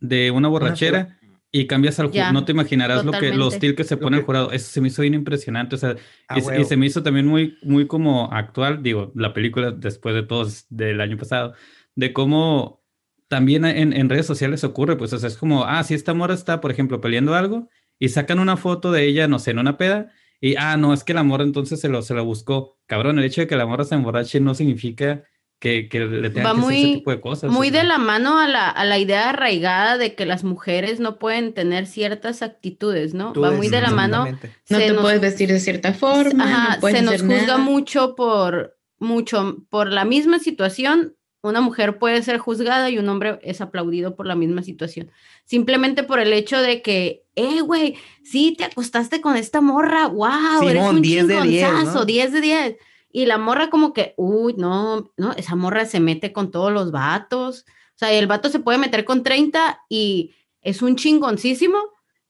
de una borrachera y cambias al jurado. No te imaginarás lo que, lo totalmente. hostil que se pone el que- jurado. Eso se me hizo bien impresionante. O sea, A y, se- y se me hizo también muy, muy como actual, digo, la película después de todos del año pasado, de cómo también en, en redes sociales ocurre, pues, o sea, es como, ah, si esta morra está, por ejemplo, peleando algo y sacan una foto de ella, no sé, en una peda, y, ah, no, es que la morra entonces se lo, se lo buscó. Cabrón, el hecho de que la morra se emborrache no significa que, que le tenga Va que hacer ese muy- tipo de cosas. Muy de la mano a la, a la idea arraigada de que las mujeres no pueden tener ciertas actitudes, ¿no? Tú Va muy de la mano. No se te nos- puedes vestir de cierta forma, Ajá, no se nos juzga nada. mucho por mucho por la misma situación. Una mujer puede ser juzgada y un hombre es aplaudido por la misma situación. Simplemente por el hecho de que, eh, güey, sí te acostaste con esta morra, wow, eres Simón, un 10 de 10, chingonzazo, ¿no? 10 de 10. Y la morra como que, uy, no, no, esa morra se mete con todos los vatos. O sea, el vato se puede meter con 30 y es un chingoncísimo.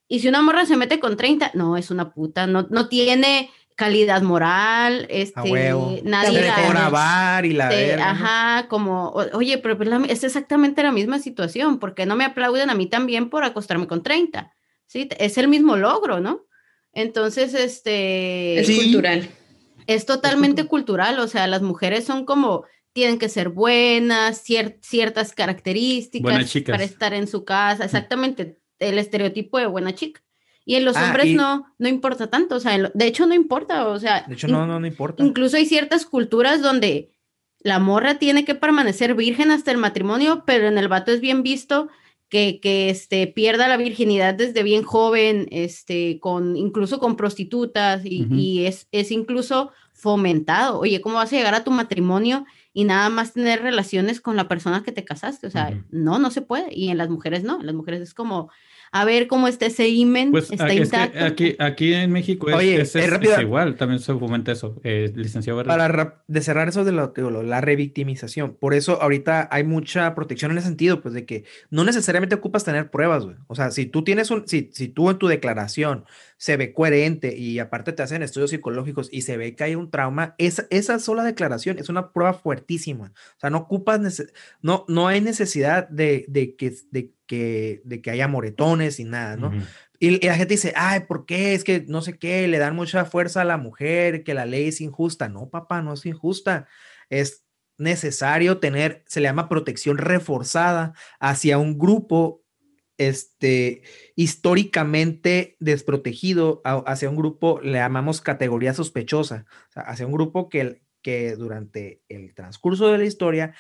Y si una morra se mete con 30, no, es una puta, no, no tiene calidad moral, este, nadie Se la- y la este, verga, ¿no? ajá, como, oye, pero la- es exactamente la misma situación, porque no me aplauden a mí también por acostarme con 30, ¿sí? Es el mismo logro, ¿no? Entonces, este... Es Sí. cultural. Es totalmente cultural, o sea, las mujeres son como, tienen que ser buenas, cier- ciertas características Buenas chicas. para estar en su casa, exactamente, el estereotipo de buena chica. Y en los Ah, hombres y- no, no importa tanto, o sea, lo- de hecho no importa, o sea, De hecho, no, no, no importa. incluso hay ciertas culturas donde la morra tiene que permanecer virgen hasta el matrimonio, pero en el vato es bien visto que, que este, pierda la virginidad desde bien joven, este, con, incluso con prostitutas, y, y es, es incluso fomentado. Oye, ¿cómo vas a llegar a tu matrimonio y nada más tener relaciones con la persona que te casaste? O sea, no, no se puede. Y en las mujeres no, en las mujeres es como, a ver cómo está ese imen, Pues está es que intacto. aquí, aquí en México es, Oye, es- es- rápido. es igual, también se fomenta eso, eh, licenciado Verde. Para de cerrar eso de lo, de lo- la revictimización. Por eso ahorita hay mucha protección en ese sentido, pues de que no necesariamente ocupas tener pruebas, güey. O sea, si tú tienes un, si, si tú en tu declaración se ve coherente y aparte te hacen estudios psicológicos y se ve que hay un trauma, esa, esa sola declaración es una prueba fuertísima. O sea, no ocupas, no, no hay necesidad de, de que, de que, de que haya moretones y nada, ¿no? Y, y la gente dice, ay, ¿por qué? Es que no sé qué, le dan mucha fuerza a la mujer, que la ley es injusta. No, papá, no es injusta. Es necesario tener, se le llama protección reforzada hacia un grupo, este, históricamente desprotegido, a- hacia un grupo, le llamamos categoría sospechosa, o sea, hacia un grupo que, que durante el transcurso de la historia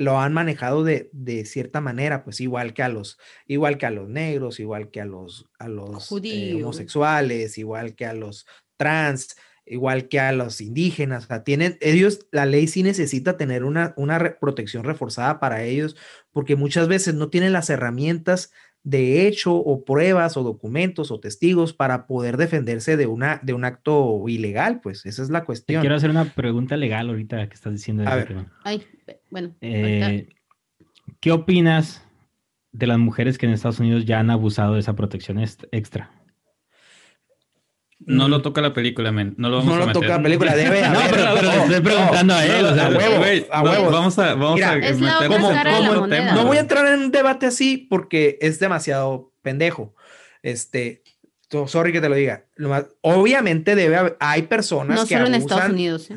lo han manejado de, de cierta manera, pues igual que a los, igual que a los negros, igual que a los, a los eh, homosexuales, igual que a los trans, igual que a los indígenas. O sea, tienen, ellos, la ley sí necesita tener una, una re- protección reforzada para ellos, porque muchas veces no tienen las herramientas de hecho o pruebas o documentos o testigos para poder defenderse de, una, de un acto ilegal, pues esa es la Te cuestión. quiero hacer una pregunta legal ahorita que estás diciendo. A ver. tema. Ay, bueno, Eh, ¿Qué opinas de las mujeres que en Estados Unidos ya han abusado de esa protección extra? No Mm. lo toca la película, men. No lo vamos No a lo meter. toca la película, debe No, haber- pero, pero te oh, estoy oh, preguntando a él. No, o sea, a huevo. güey, a huevos. Vamos a, vamos Mira, a la todo el tema, No voy a entrar en un debate así porque es demasiado pendejo. Este, so- sorry que te lo diga. Obviamente debe haber, hay personas no que solo en Estados Unidos. ¿eh?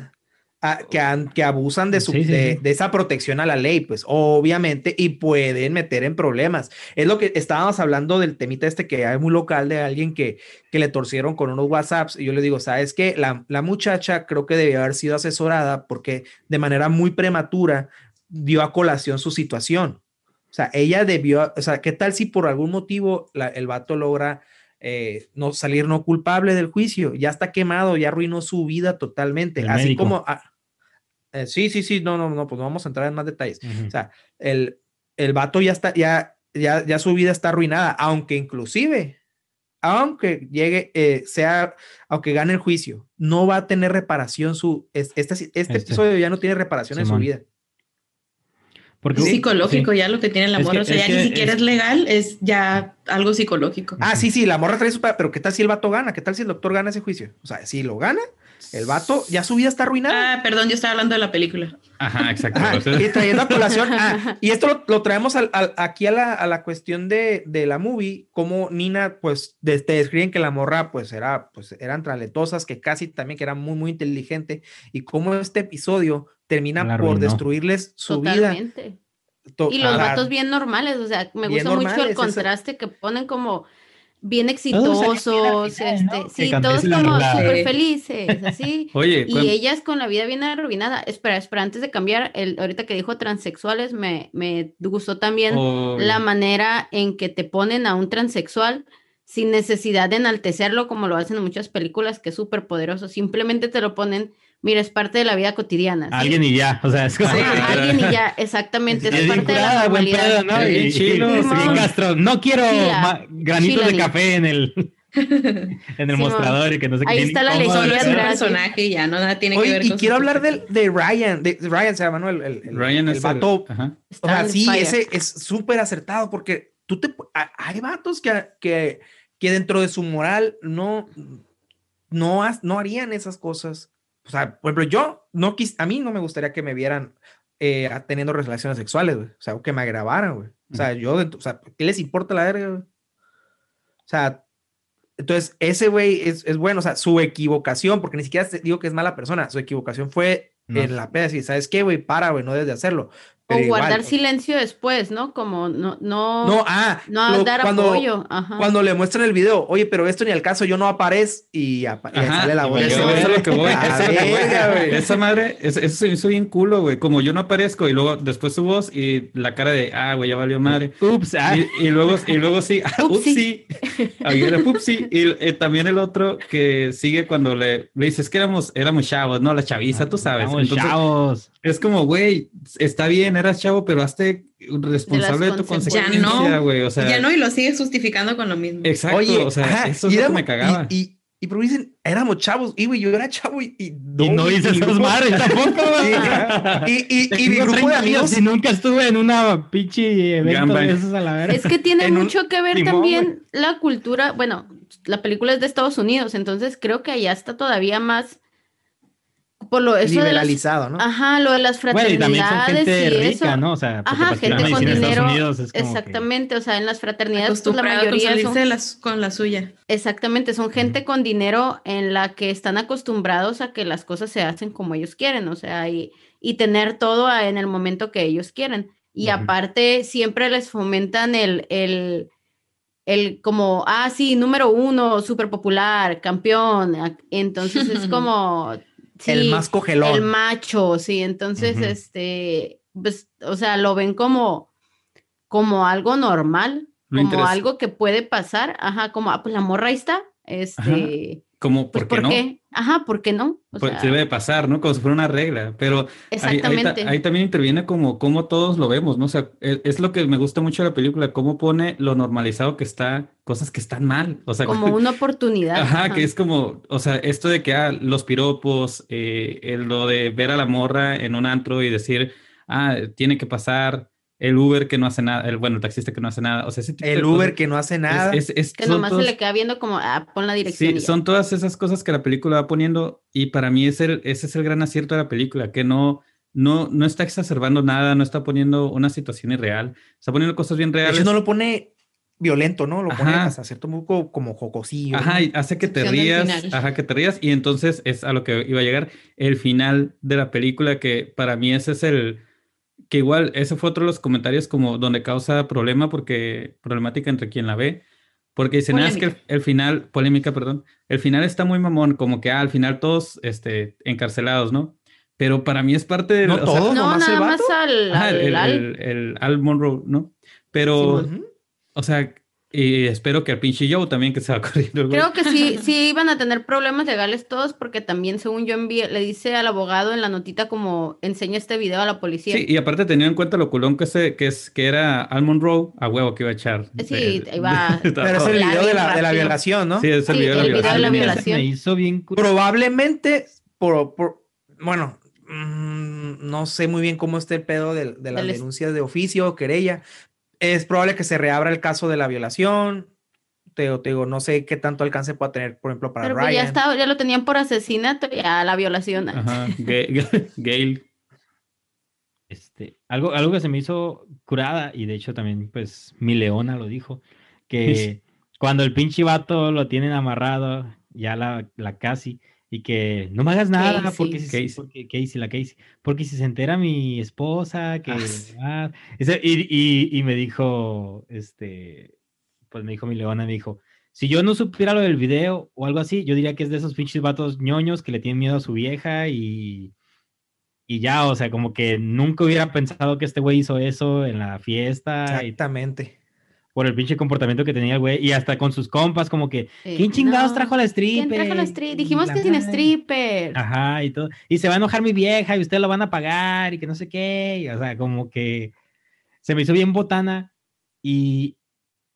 A- que, que abusan de, su, Sí, sí, de, sí. de esa protección a la ley, pues obviamente, y pueden meter en problemas. Es lo que estábamos hablando del temita este que hay muy local de alguien que, que le torcieron con unos WhatsApps. Y yo le digo, ¿sabes qué? La, la muchacha creo que debió haber sido asesorada porque de manera muy prematura dio a colación su situación. O sea, ella debió, o sea, ¿qué tal si por algún motivo la- el vato logra eh, no salir no culpable del juicio? Ya está quemado, ya arruinó su vida totalmente. El Así médico. como... ah, eh, sí, sí, sí, no, no, no, pues no vamos a entrar en más detalles. O sea, el, el vato ya está, ya, ya, ya su vida está arruinada, aunque inclusive, aunque llegue, eh, sea, aunque gane el juicio, no va a tener reparación su, es- este, este, Este. episodio ya no tiene reparación en su vida. Porque Es psicológico sí. ya lo que tiene la Es morra. que- o sea, es ya que ni siquiera es- es legal, es ya algo psicológico. Ah, sí, sí, la morra trae su, pero ¿qué tal si el vato gana? ¿Qué tal si el doctor gana ese juicio? O sea, si lo gana, el vato ya su vida está arruinada. Ah, perdón, yo estaba hablando de la película. Ajá, exacto. Ajá, sea, y trayendo a colación, ah, y esto lo, lo traemos al- al- aquí a la, a la cuestión de, de la movie, como Nina, pues, de- te describen que la morra, pues, era, pues, eran traletosas, que casi también que era muy, muy inteligente, y cómo este episodio termina La por arruinó. destruirles su vida. Totalmente. To- Y los vatos bien normales, o sea, me gusta mucho el esa- contraste que ponen como bien exitosos, final, este, sí, todos como súper felices, así. Oye, Y ellas con la vida bien arruinada. Espera, espera, antes de cambiar, el, ahorita que dijo transexuales, me, me gustó también oye, la manera en que te ponen a un transexual sin necesidad de enaltecerlo como lo hacen en muchas películas, que es súper poderoso. Simplemente te lo ponen, mira, es parte de la vida cotidiana. ¿sí? alguien y ya. O sea, es como. Ajá, alguien y ya, exactamente, es es parte de la buen pedo. ¿no? Y, chilo, Simón. Castro, no quiero Chila. granitos de café en el, en el mostrador y que no sé qué. Ahí está la un atrás. personaje y ya, no nada tiene que ver y con quiero hablar del, de Ryan, de, Ryan se llama, ¿no? El, el- el- Ryan el es vato, ajá. O sea, sí, fire. ese es súper acertado porque tú te... ha- Hay vatos que, que, que dentro de su moral no, no, no harían esas cosas. O sea, por ejemplo, yo no quis, a mí no me gustaría que me vieran eh, teniendo relaciones sexuales, güey. O sea, o que me grabaran, güey. O sea, yo, o sea, ¿qué les importa la verga, güey? O sea, entonces ese güey es, es bueno, o sea, su equivocación, porque ni siquiera digo que es mala persona, su equivocación fue No. en la peda, ¿sabes qué, güey? Para, güey, no debes de hacerlo O guardar silencio después, ¿no? Como no, no, No, ah, no lo- dar cuando, apoyo. Ajá. cuando le muestran el video, oye, pero esto ni al caso, yo no aparezco y, apa- y ahí Ajá, sale la voz. eso, es lo que voy. A eso es lo que. Esa madre, eso, eso se me hizo bien culo, güey. Como yo no aparezco y luego después su voz y la cara de, ah, güey, ya valió madre. Ups, ah, Y, y luego, y luego sí, ah, Upsi. upsi. Ahí era upsi. Y eh, también el otro que sigue cuando le, le dices que éramos, éramos chavos, ¿no? La chaviza, tú sabes. Entonces, chavos. es como, güey, está bien, eras chavo, pero hazte responsable de, tu consecuencias. consecuencia, Ya no. güey. O sea, ya no, y lo sigues justificando con lo mismo. exacto. Oye, o sea, ajá, eso es lo que me cagaba. Y, y, y pero dicen, éramos chavos, y güey, yo era chavo y, y y no hice esas madres tampoco. Sí. Y, y, y mi Tengo grupo de 30 años amigos, Y nunca estuve en una pinche evento de esos a la verga. Es que tiene En mucho que ver también la cultura. Bueno, la película es de Estados Unidos, entonces creo que allá está todavía más por lo eso de las, liberalizado, ¿no? ajá, lo de las Bueno, y fraternidades también son gente y rica, eso. ¿no? O sea, Ajá, pues, la gente con medicina en Estados dinero. Unidos es como que- Exactamente, o sea, en las fraternidades pues, la mayoría son de las- con la suya. Exactamente, son gente con dinero en la que están acostumbrados a que las cosas se hacen como ellos quieren, o sea, y, y tener todo a- en el momento que ellos quieren. Y aparte, siempre les fomentan el, el, el como, ah, sí, número uno, súper popular, campeón. Entonces es como... el más cogelón. el macho, sí. Entonces, este, pues, o sea, lo ven como, como algo normal, como algo que puede pasar. Ajá, como, ah, pues la morra ahí está. Este, Como, pues, ¿por qué ¿por no? Ajá, ¿por qué no? O Pues sea, debe de pasar, ¿no? Como si fuera una regla, pero ahí- también interviene como, como todos lo vemos, ¿no? O sea, e- es, lo que me gusta mucho de la película, cómo pone lo normalizado que está, cosas que están mal, o sea, como una oportunidad. Ajá, ajá. que es como, o sea, esto de que ah, los piropos, eh, el- lo de ver a la morra en un antro y decir, ah, tiene que pasar el Uber que no hace nada, el, bueno, el taxista que no hace nada, o sea, ese tipo de El cosas Uber que no hace nada. es- es- es- Que nomás todos- se le queda viendo como, ah, pon la dirección. Sí, son todas esas cosas que la película va poniendo y para mí es el, ese es el gran acierto de la película, que no, no, no está exacerbando nada, no está poniendo una situación irreal, está poniendo cosas bien de reales. hecho, no lo pone violento, ¿no? Lo pone Ajá. hasta cierto punto como jocosillo. Ajá, y hace que te rías, final. ajá, que te rías y entonces es a lo que iba a llegar el final de la película que para mí ese es el que igual ese fue otro de los comentarios como donde causa problema porque problemática entre quien la ve porque dicen "Ah, es que el, el final polémica perdón el final está muy mamón como que ah, al final todos este encarcelados no pero para mí es parte de No o sea, todos, No, nomás el nada más al, ajá, al- el, al- el- el Al Monroe no pero Ujú. o sea y espero que al pinche Joe también que se va corriendo el. Creo que sí, sí iban a tener problemas legales todos porque también, según yo envié, le dice al abogado en la notita como enseña este video a la policía. Sí, y aparte teniendo en cuenta lo culón que, se, que, es, que era Al Monroe, a huevo que iba a echar. Sí, de- ahí va. Pero es el video de la, de la rápido. violación, ¿no? Sí, es el Sí, video de la el video de la violación. violación. Me hizo bien cu- Probablemente, por, por- bueno, mm, no sé muy bien cómo está el pedo de, de las denuncias de oficio o querella. Es probable que se reabra el caso de la violación. Te, digo- te digo, no sé qué tanto alcance pueda tener, por ejemplo, para Pero pues Ryan. ya, estaba, ya lo tenían por asesinato y a la violación. Ajá, Ga- Gail. Este, algo, algo que se me hizo curada, y de hecho también, pues, mi leona lo dijo, que cuando el pinche vato lo tienen amarrado, ya la, la casi, y que no me hagas nada, Casey. porque si, Casey. porque Casey, la Casey, porque si se entera mi esposa, que... Ah, ah, ese- y, y- y me dijo, este, pues me dijo mi leona, me dijo, si yo no supiera lo del video o algo así, yo diría que es de esos pinches vatos ñoños que le tienen miedo a su vieja y, y ya, o sea, como que nunca hubiera pensado que este güey hizo eso en la fiesta Exactamente. Por el pinche comportamiento que tenía el güey y hasta con sus compas, como que. ¿quién chingados No, trajo la stripper? ¿Quién trajo la strip? Dijimos La que sin madre. stripper. Ajá, y todo. Y se va a enojar mi vieja y ustedes lo van a pagar y que no sé qué. y, o sea, como que se me hizo bien botana y,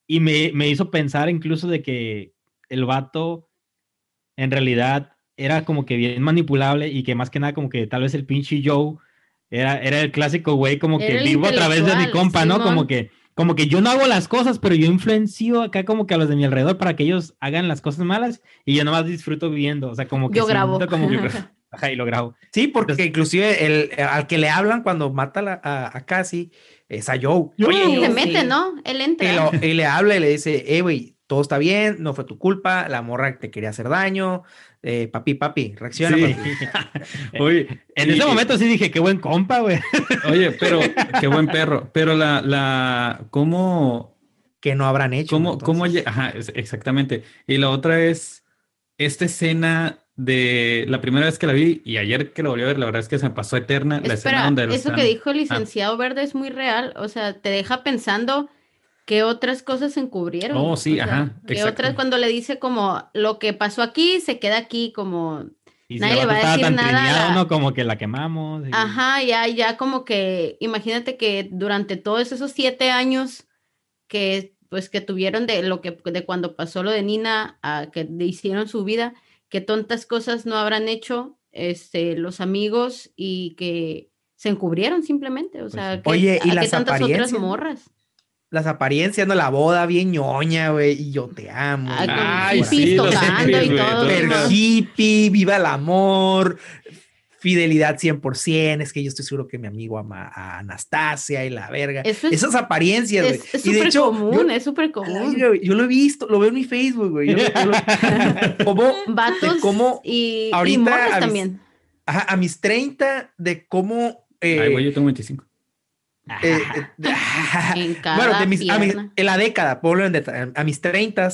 y me, me hizo pensar incluso de que el vato en realidad era como que bien manipulable y que más que nada como que tal vez el pinche Joe era, era el clásico güey como Era que vivo a través de mi compa, ¿no? Como Simón. que, como que yo no hago las cosas, pero yo influencio acá como que a los de mi alrededor para que ellos hagan las cosas malas y yo nomás disfruto viviendo, o sea, como que Yo grabo. como que- Ajá, y lo grabo. Sí, porque Entonces- inclusive el, al que le hablan cuando mata a, la- a, a Cassie es a Joe. Joe. Oye, Y se Joe, mete, sí. ¿no? Él Y, entra. lo- y le habla y le dice, eh, güey, todo está bien, no fue tu culpa, la morra te quería hacer daño, eh, papi, papi, reacciona. Sí. papi. Oye, En y- ese momento sí dije, qué buen compa, güey. Oye, pero qué buen perro. Pero la, la, ¿cómo, Que no habrán hecho. cómo, entonces. cómo, ajá, exactamente. Y la otra es esta escena de la primera vez que la vi y ayer que la volví a ver, la verdad es que se me pasó eterna la escena Espera, donde lo eso están- que dijo el Ah. licenciado Verde es muy real. O sea, te deja pensando qué otras cosas se encubrieron. Oh, sí, O sea, ajá, qué otras cuando le dice como lo que pasó aquí se queda aquí como Y Nadie le va a decir nada ¿no? Como que la quemamos. y- Ajá, ya, ya como que, imagínate que durante todos esos siete años que, pues, que tuvieron de lo que, de cuando pasó lo de Nina a que le hicieron su vida, qué tontas cosas no habrán hecho, este, los amigos y que se encubrieron simplemente, o sea, sí. que, Oye, ¿y a qué tantas otras morras. Las apariencias, ¿no? La boda bien ñoña, güey, y yo te amo. Ah, Ay, hippies sí, los tocando hippies, y güey, todo. Super ajá. hippie, viva el amor, fidelidad 100%, es que yo estoy seguro que mi amigo ama a Anastasia y la verga. Eso es- Esas apariencias, güey. Es es Y de súper hecho, común, yo, es súper común. yo lo he visto, lo veo en mi Facebook, güey. Como, Vatos de cómo y, ahorita a mis- también. ajá, a mis 30, de cómo... eh, Ay, güey, yo tengo 25. Eh, eh, En cada bueno, de mis, a mis- en la década, a mis 30,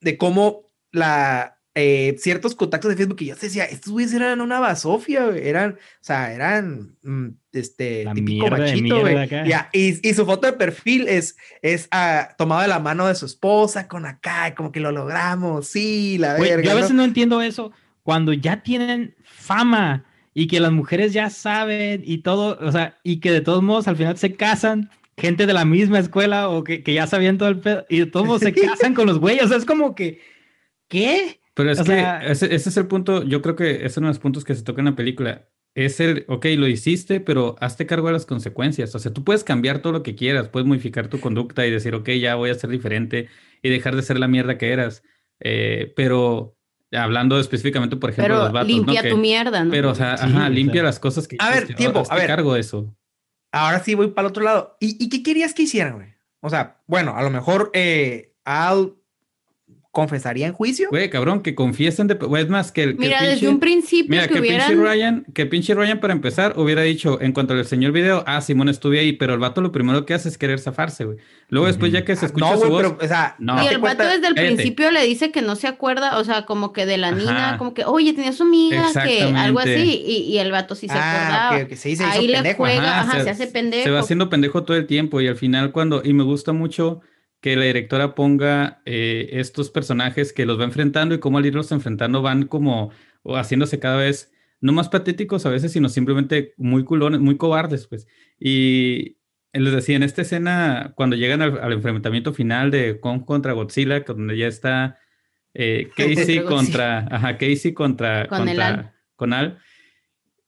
de cómo la eh, ciertos contactos de Facebook que yo decía, estos güeyes eran una basofia, eran, o sea, eran mm, este La típico machito, güey. Ya, Y, y su foto de perfil es, es ah, tomado de la mano de su esposa con acá, como que lo logramos, sí, la Güey, verga. yo a ¿no? veces no entiendo eso. Cuando ya tienen fama y que las mujeres ya saben y todo, o sea, y que de todos modos al final se casan, gente de la misma escuela o que, que ya sabían todo el pedo, y de todos modos se casan con los güeyes. O sea, es como que, ¿qué? Pero es O que sea- ese, ese es el punto, yo creo que es uno de los puntos que se toca en la película. Es el, ok, lo hiciste, pero hazte cargo de las consecuencias. O sea, tú puedes cambiar todo lo que quieras, puedes modificar tu conducta y decir, ok, ya voy a ser diferente y dejar de ser la mierda que eras. Eh, pero hablando específicamente, por ejemplo, de Pero los vatos, ¿no? limpia Que- tu mierda, ¿no? Pero, o sea, Sí, ajá, o limpia sea. las cosas que A ver, hiciste, tiempo, a ver. cargo de eso. Ahora sí voy para el otro lado. ¿Y, y qué querías que hicieran, güey? O sea, bueno, a lo mejor eh, Al confesaría en juicio. Güey, cabrón, que confiesen de... güey, es más, que el... que Mira, desde pinche- un principio Mira, que que pinche hubieran... Ryan, que pinche Ryan para empezar hubiera dicho, en cuanto enseñó el video, ah, Simón estuve ahí, pero el vato lo primero que hace es querer zafarse, güey. Luego después ya que se escucha no, su voz, pero, o sea, No. Y el vato cuenta- desde el Cállate. principio le dice que no se acuerda, o sea, como que de la Nina, Ajá. como que, oye, tenía su amiga, que algo así, y, y el vato sí se Ah, acordaba. sí, se hizo Ahí le juega, ajá, se hace pendejo. Se va haciendo pendejo todo el tiempo y al final cuando, y me gusta mucho que la directora ponga eh, estos personajes que los va enfrentando y cómo al irlos enfrentando van como haciéndose cada vez no más patéticos a veces, sino simplemente muy culones, muy cobardes, pues. Y les decía, en esta escena, cuando llegan al, al enfrentamiento final de Kong contra Godzilla, donde ya está eh, Casey Contra ajá, Casey contra, Con contra- Al. con Al.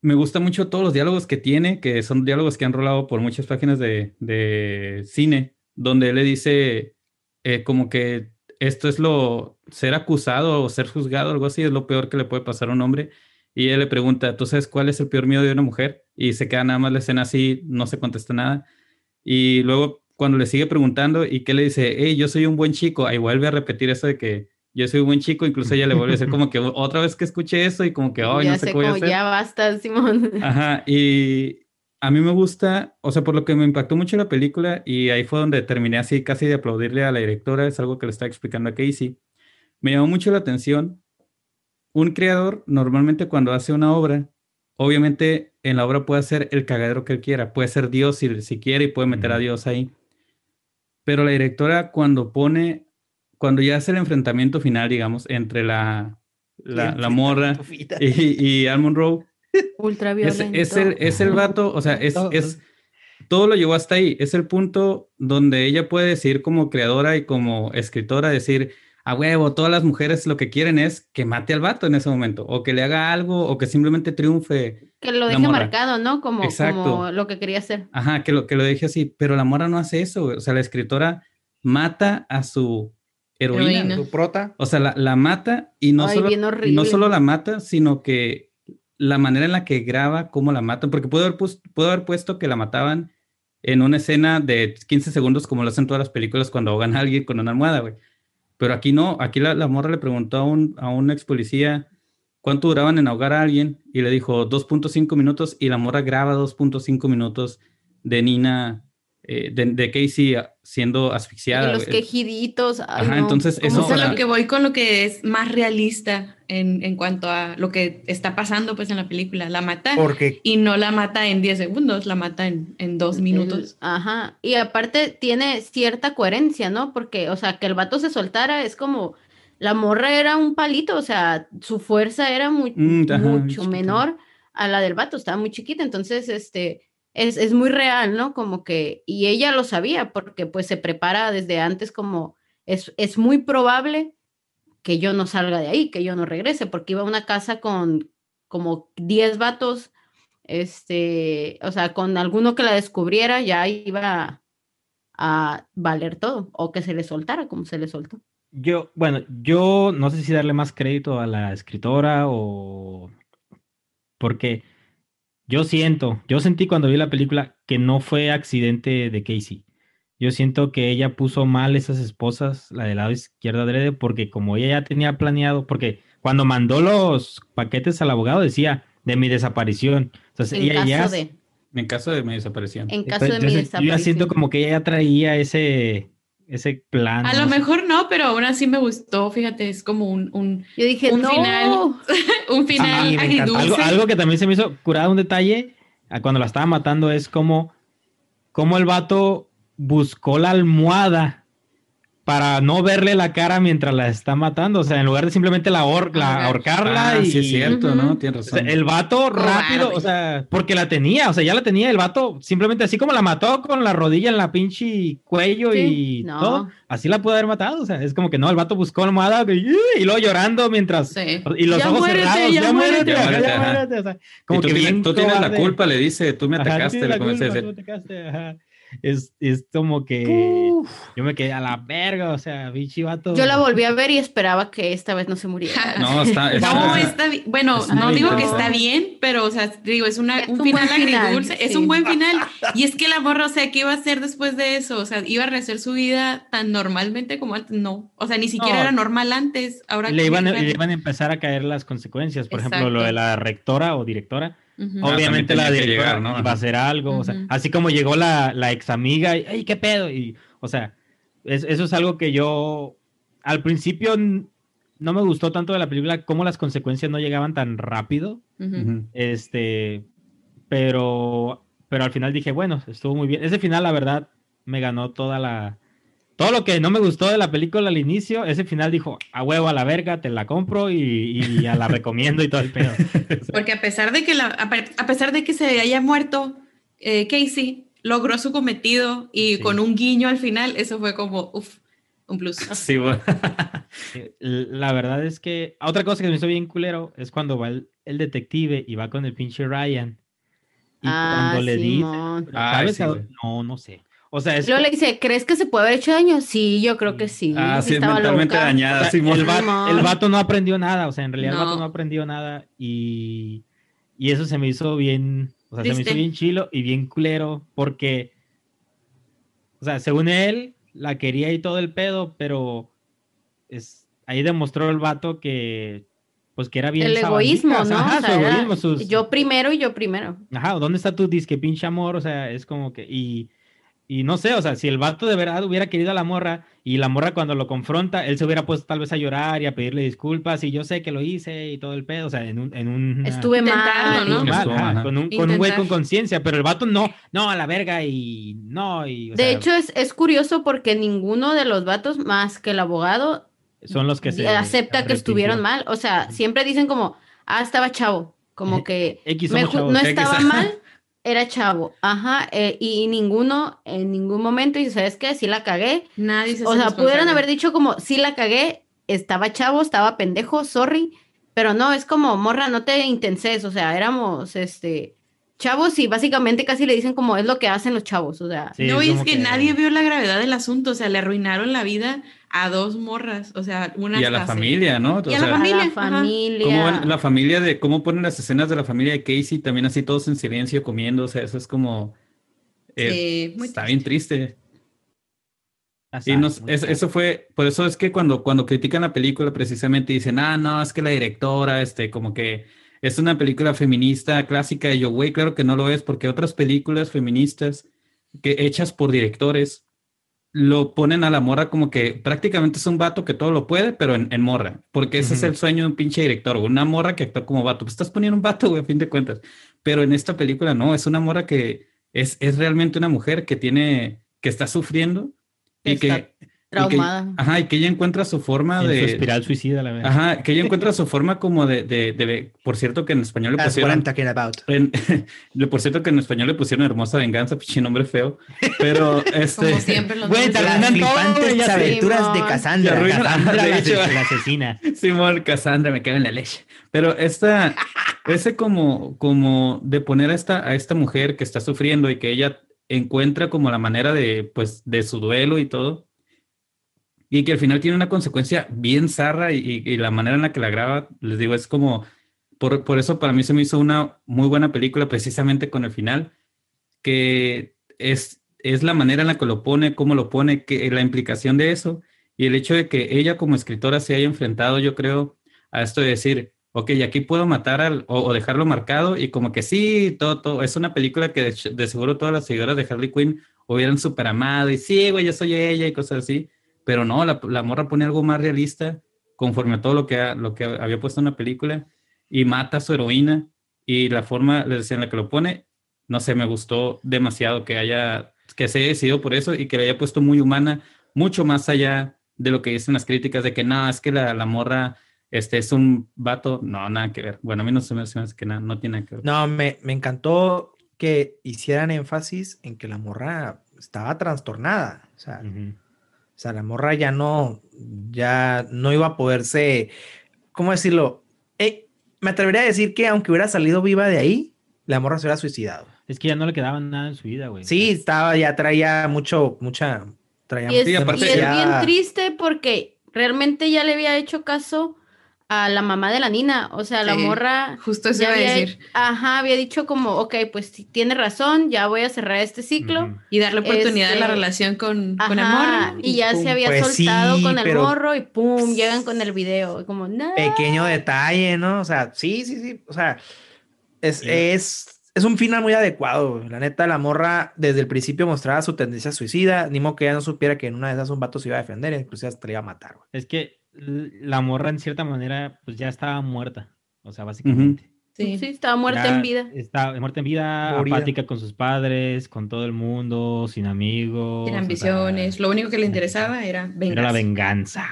Me gusta mucho todos los diálogos que tiene, que son diálogos que han rolado por muchas páginas de, de cine, donde él le dice eh, como que esto es lo, ser acusado o ser juzgado, algo así, es lo peor que le puede pasar a un hombre. Y él le pregunta, ¿tú sabes cuál es el peor miedo de una mujer? Y se queda nada más la escena así, no se contesta nada. Y luego cuando le sigue preguntando y que le dice, hey, yo soy un buen chico, ahí vuelve a repetir eso de que yo soy un buen chico, incluso ella le vuelve a decir como que otra vez que escuché eso y como que, ay, ya no sé voy a hacer. ya basta, Simón. Ajá, y a mí me gusta, o sea, por lo que me impactó mucho la película, y ahí fue donde terminé así casi de aplaudirle a la directora, es algo que le estaba explicando a Casey. Me llamó mucho la atención. Un creador normalmente cuando hace una obra, obviamente en la obra puede hacer el cagadero que él quiera, puede ser Dios si, si quiere y puede meter a. Dios ahí. Pero la directora cuando pone, cuando ya hace el enfrentamiento final, digamos, entre la, la, la morra y, y Al Monroe, es, Ultraviolento. es el, es el vato, o sea, es, es, todo lo llevó hasta ahí. Es el punto donde ella puede decir como creadora y como escritora, decir, a huevo, todas las mujeres lo que quieren es que mate al vato en ese momento, o que le haga algo, o que simplemente triunfe. Que lo deje marcado, ¿no? Como, Exacto. como lo que quería hacer. Ajá, que lo, que lo deje así, pero la mora no hace eso, o sea, la escritora mata a su heroína. Heroína. Tu prota. O sea, la, la mata y no, Ay, solo, no solo la mata, sino que la manera en la que graba cómo la matan, porque puedo haber, puedo haber puesto que la mataban en una escena de 15 segundos como lo hacen todas las películas cuando ahogan a alguien con una almohada, güey. Pero aquí no, aquí la, la morra le preguntó a un, a un ex policía cuánto duraban en ahogar a alguien y le dijo 2.5 minutos y la morra graba 2.5 minutos de Nina, eh, de, de Casey siendo asfixiada. Y los quejiditos. ay, Ajá, no. entonces ¿Cómo eso- O sea, para- lo que voy con lo que es más realista en, en cuanto a lo que está pasando pues en la película. La mata Porque y no la mata en 10 segundos, la mata en, en dos minutos. Ajá. Y aparte tiene cierta coherencia, ¿no? Porque, o sea, que el vato se soltara es como. La morra era un palito, o sea, su fuerza era muy, Mm, ajá, mucho menor a la del vato, estaba muy chiquita. Entonces, este. Es, es muy real, ¿no? Como que. Y ella lo sabía, porque pues se prepara desde antes, como. Es, es muy probable que yo no salga de ahí, que yo no regrese, porque iba a una casa con como 10 vatos este, o sea, con alguno que la descubriera ya iba a valer todo, o que se le soltara como se le soltó. Yo, bueno, yo no sé si darle más crédito a la escritora o porque yo siento, yo sentí cuando vi la película que no fue accidente de Casey. Yo siento que ella puso mal esas esposas, la del lado izquierdo adrede, porque como ella ya tenía planeado, porque cuando mandó los paquetes al abogado decía de mi desaparición. Entonces En ella caso ya, de, En caso de mi desaparición. en caso de mi entonces, yo ya desaparición. siento como que ella ya traía ese, ese plan. A no lo sé. mejor no, pero aún así me gustó, fíjate, es como un, un, Yo dije, un no, final. un final encanta. agridulce. Algo, algo que también se me hizo curado un detalle a cuando la estaba matando es como, como el vato buscó la almohada para no verle la cara mientras la está matando. O sea, en lugar de simplemente la, ahor- la Ahorcar. ahorcarla Ah, y sí es cierto, Ujú. ¿no? Tienes o sea, razón. el vato rápido, o sea, porque la tenía, o sea, ya la tenía el vato, simplemente así como la mató con la rodilla en la pinche cuello Sí, y no. todo, así la pudo haber matado, o sea, es como que no, el vato buscó la almohada y, y luego llorando mientras Sí. y los Ya ojos muérete, cerrados, ya ya muérete, muérete. ya Ya muérete, ajá. muérete, o sea, Y como tú, que tienes, bien tú tienes la culpa, le dice, tú me Ajá, tú atacaste, tienes le la comencé a culpa, tú decir. me atacaste, ajá. Es, es como que yo me quedé a la verga, o sea, bichi vato. yo la volví a ver y esperaba que esta vez no se muriera. No, está. está- No, está bien. Bueno, está no digo que está bien, pero, o sea, digo, es, una, Es un, un final agridulce. Es sí. un buen final. Y es que la morra, o sea, ¿qué iba a hacer después de eso? O sea, ¿iba a rehacer su vida tan normalmente como antes? No. O sea, ni siquiera No. era normal antes. Ahora le iban, le iban a empezar a caer las consecuencias, por ejemplo, lo Exacto. de la rectora o directora. Ah, Obviamente la directora llegar, ¿no? iba a hacer algo, o sea, Ujú. así como llegó la, la ex amiga y, ¡ay, qué pedo! Y, o sea, es- eso es algo que yo al principio no me gustó tanto de la película, cómo las consecuencias no llegaban tan rápido. Este, pero, pero al final dije, bueno, estuvo muy bien. Ese final, la verdad, me ganó toda la. Todo lo que no me gustó de la película al inicio, ese final dijo, a huevo a la verga, te la compro y, y ya la recomiendo y todo el pedo. Porque a pesar de que, la, a pe- a pesar de que se haya muerto eh, Casey, logró su cometido y Sí. con un guiño al final, eso fue como, uff, un plus. Sí, bueno. La verdad es que otra cosa que me hizo bien culero es cuando va el, el detective y va con el pinche Ryan. Y Ah, cuando le dice, ¿sabes? sí, a- no, no sé. O sea, es Luego le dice, ¿crees que se puede haber hecho daño? Sí, yo creo que sí. Ah, sí, es estaba mentalmente loca. dañada. O sea, el, va- Simón. el vato no aprendió nada, o sea, en realidad el vato No. no aprendió nada y, y eso se me hizo bien, o sea, se me hizo bien chilo y bien culero porque, o sea, según él, la quería y todo el pedo, pero es, ahí demostró el vato que, pues que era bien El egoísmo, ¿no? ajá, O su sea, era egoísmo, sus- Yo primero y yo primero. Ajá, ¿dónde está tu disque pinche amor? O sea, es como que. Y, y no sé, o sea, si el vato de verdad hubiera querido a la morra y la morra cuando lo confronta, él se hubiera puesto tal vez a llorar y a pedirle disculpas y yo sé que lo hice y todo el pedo, o sea, en un. En un Estuve mal. ¿no? Estuve mal, Estuvo, ajá, ajá. con un, con un güey con conciencia, pero el vato no, no, a la verga y no. Y, o De sea, hecho, es, es curioso porque ninguno de los vatos, más que el abogado, son los que se. acepta que estuvieron mal. O sea, siempre dicen como, ah, estaba chavo. Como que X me no X. estaba mal, era chavo. Ajá. eh, y ninguno, en ningún momento, y ¿sabes qué? Sí la cagué. Nadie se O sea, pudieron haber dicho como, sí la cagué, estaba chavo, estaba pendejo, sorry. Pero no, es como, morra, no te intenses. O sea, éramos, este, chavos y básicamente casi le dicen como, es lo que hacen los chavos. O sea, Sí, no, y es como que, nadie vio la gravedad del asunto, o sea, le arruinaron la vida a dos morras, o sea, una Y a la se- familia, ¿no? Y a la a familia, la familia. ¿Cómo la familia de cómo ponen las escenas de la familia de Casey también así todos en silencio comiendo? O sea, eso es como eh, Sí, muy está triste. bien triste. y nos, eso fue, por eso es que cuando, cuando critican la película precisamente dicen, ah, no, es que la directora, este, como que es una película feminista clásica. Y yo, güey, claro que no lo es, porque otras películas feministas que hechas por directores lo ponen a la morra como que prácticamente es un vato que todo lo puede, pero en, morra, porque ese es el sueño de un pinche director, una morra que actúa como vato. Pues estás poniendo un vato, güey, a fin de cuentas. Pero en esta película no, es una morra que es, es realmente una mujer que tiene, que está sufriendo y que Traumada. ajá, y que ella encuentra su forma de. Su espiral suicida, la verdad. Ajá, que ella encuentra su forma como de. de, de por cierto, que en español le pusieron. En, por cierto, que en español le pusieron hermosa venganza, pinche nombre feo. Pero este. Como siempre, los Güey, te las flipantes aventuras de Cassandra. Cassandra, la, hecho, la asesina. Simón, Cassandra, me cago en la leche. Pero esta. ese como, como de poner a esta, a esta mujer que está sufriendo y que ella encuentra como la manera de, pues, de su duelo y todo y que al final tiene una consecuencia bien zarra y, la manera en la que la graba, les digo, es como, por, por, eso para mí se me hizo una muy buena película precisamente con el final, que es, es la manera en la que lo pone, cómo lo pone, que, la implicación de eso y el hecho de que ella como escritora se haya enfrentado, yo creo, a esto de decir, ok, aquí puedo matar al, o, dejarlo marcado y como que sí, todo, todo, es una película que de, de seguro todas las seguidoras de Harley Quinn hubieran super amado y sí, güey, yo soy ella y cosas así pero no, la, la, morra pone algo más realista conforme a todo lo que, lo que había puesto en la película y mata a su heroína y la forma, les decía, en la que lo pone, no sé, me gustó demasiado que haya, que se haya decidido por eso y que le haya puesto muy humana, mucho más allá de lo que dicen las críticas de que no, es que la, la morra este es un vato, no, nada que ver. Bueno, a mí no se me hace que nada, no tiene nada que ver. No, me, me encantó que hicieran énfasis en que la morra estaba trastornada, o sea, o sea, la morra ya no, ya no iba a poderse, ¿cómo decirlo? Eh, me atrevería a decir que aunque hubiera salido viva de ahí, la morra se hubiera suicidado. Es que ya no le quedaba nada en su vida, güey. Sí, estaba, ya traía mucho, mucha, traía y es, y es bien triste porque realmente ya le había hecho caso a la mamá de la Nina, o sea, la morra. Justo eso iba a decir. Ajá, había dicho como, ok, pues tiene razón, ya voy a cerrar este ciclo. Y darle oportunidad a la este, relación con, con el morro. Y ya se había pues soltado con el morro y pum, llegan con el video. Como, no. Pequeño detalle, ¿no? O sea, sí, sí, sí. O sea, es, es, es un final muy adecuado. La neta, la morra desde el principio mostraba su tendencia suicida. Ni modo que ella no supiera que en una de esas un vato se iba a defender, incluso hasta le iba a matar. Es que la morra en cierta manera pues ya estaba muerta, o sea, básicamente. Sí, sí, estaba muerta en vida. Estaba muerta en vida, apática con sus padres, con todo el mundo, sin amigos. Sin ambiciones, lo único que le interesaba era venganza. Era la venganza.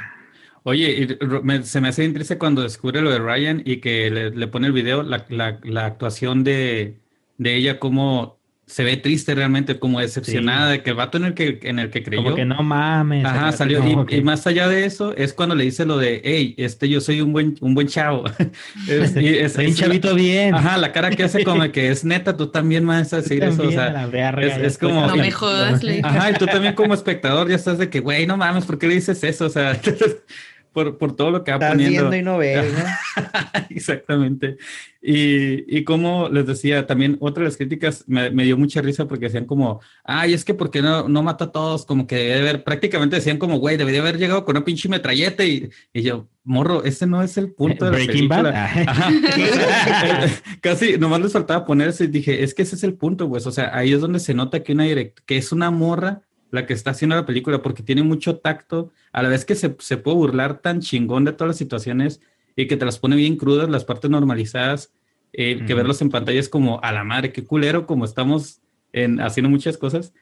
Oye, se me hace interesante cuando descubre lo de Ryan y que le, pone el video, la, la actuación de, de ella, como se ve triste realmente, como decepcionada de que el vato en el que, en el que creyó. Como que no mames. Ajá, salió. Y, más allá de eso, es cuando le dice lo de, hey, este, yo soy un buen, un buen chavo. es, soy un chavito bien. Ajá, la cara que hace como que es neta, tú también vas a decir eso. O sea, es, como. No me jodas, Ajá, y tú también como espectador ya estás de que, güey, no mames, ¿por qué le dices eso? O sea, por, por todo lo que va Estás poniendo. y no ves, ¿no? Exactamente. Y, y, como les decía, también otra de las críticas me, me, dio mucha risa porque decían como, ay, es que ¿por qué no, no mata a todos? Como que debe haber, prácticamente decían como, güey, debería haber llegado con una pinche metralleta y, y yo, morro, ese no es el punto de la Breaking película. Bad. Casi, nomás les faltaba ponerse y dije, es que ese es el punto, pues, o sea, ahí es donde se nota que una direct que es una morra la que está haciendo la película, porque tiene mucho tacto, a la vez que se, se, puede burlar tan chingón de todas las situaciones y que te las pone bien crudas, las partes normalizadas, eh, que verlos en pantalla es como a la madre, qué culero, como estamos en, haciendo muchas cosas.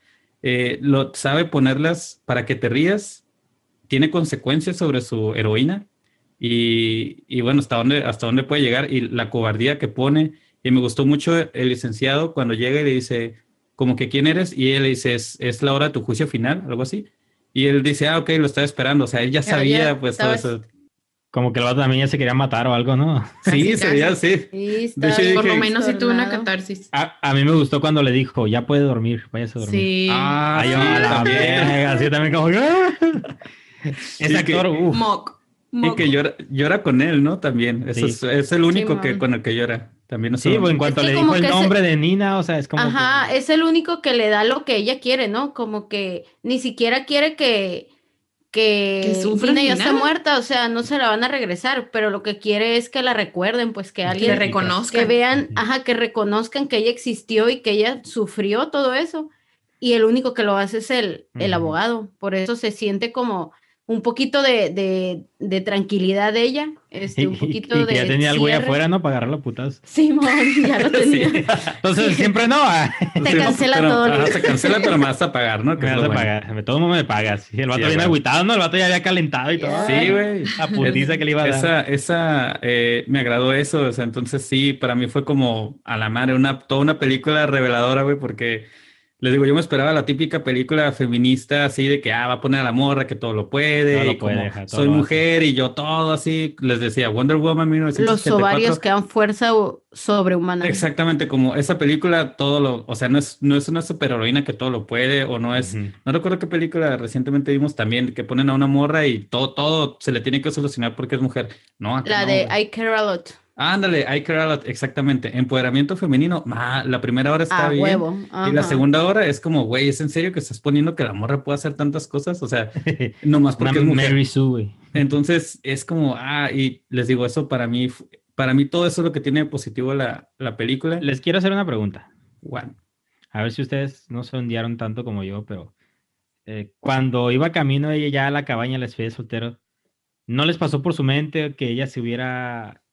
Eh, lo sabe ponerlas para que te rías, tiene consecuencias sobre su heroína y, y, bueno, hasta dónde, hasta dónde puede llegar y la cobardía que pone. Y me gustó mucho el licenciado cuando llega y le dice, como que quién eres, y él dice, es, es la hora de tu juicio final, algo así. Y él dice, ah, ok, lo estaba esperando, o sea, él ya sabía, pues, todo eso. Como que el otro también ya se quería matar o algo, ¿no? Sí, sería sí. por lo menos sí tuvo una catarsis. A, mí me gustó cuando le dijo, ya puede dormir, váyase a dormir. Sí. Ah, sí, también. así también como ¡Ah! Ese actor, Mock. Y que llora, llora con él, ¿no? También. Eso es, es, el único que con el que llora. También Sí, pues en cuanto Es que le dijo el que se- nombre de Nina, o sea, es como. Ajá, que- es el único que le da lo que ella quiere, ¿no? Como que ni siquiera quiere que, que, Que Nina ni ya está muerta, o sea, no se la van a regresar, pero lo que quiere es que la recuerden, pues que Que alguien le reconozcan. que vean, ajá, que reconozcan que ella existió y que ella sufrió todo eso. Y el único que lo hace es el, el abogado. Por eso se siente como un poquito de, de, de tranquilidad de ella, este, un y, poquito y que de ya tenía al güey cierre. afuera, ¿no? Para agarrarlo putas. Simón, ya lo tenía. Entonces, siempre no. ah, Te Sí, cancela pero- todo. ajá, se cancela, pero me vas a pagar, ¿no? Que Me vas a bueno. pagar. Todo mundo me pagas. Y el vato Sí, viene güey. agüitado, ¿no? El vato ya había calentado y todo. Sí, güey. La putiza que le iba a dar. Esa, esa, eh, me agradó eso, o sea, entonces sí, para mí fue como a la madre, una, toda una película reveladora, güey, porque les digo, yo me esperaba la típica película feminista así de que, ah, va a poner a la morra que todo lo puede, Todo lo y como puede, ajá, todo soy lo hace. mujer y yo todo así, les decía, Wonder Woman Los 1984. ovarios que dan fuerza o- sobrehumana. Exactamente, como esa película, todo lo, o sea, no es, no es una superheroína que todo lo puede, o no es, no recuerdo qué película recientemente vimos también, que ponen a una morra y todo, todo se le tiene que solucionar porque es mujer. No, acá La no, de. I Care a Lot. Ándale, I care a lot, exactamente. Empoderamiento femenino, ma, la primera hora está A bien. huevo. Y la segunda hora es como, güey, ¿es en serio que estás poniendo que la morra puede hacer tantas cosas? O sea, nomás porque es mujer. Mary Sue, güey. Entonces es como, ah, y les digo, eso para mí, para mí todo eso es lo que tiene de positivo la, la película. Les quiero hacer una pregunta. Guau. A ver si ustedes no se hundiaron tanto como yo, pero eh, cuando iba camino ella ya a la cabaña, les fui de soltero, ¿no les pasó por su mente que ella se hubiera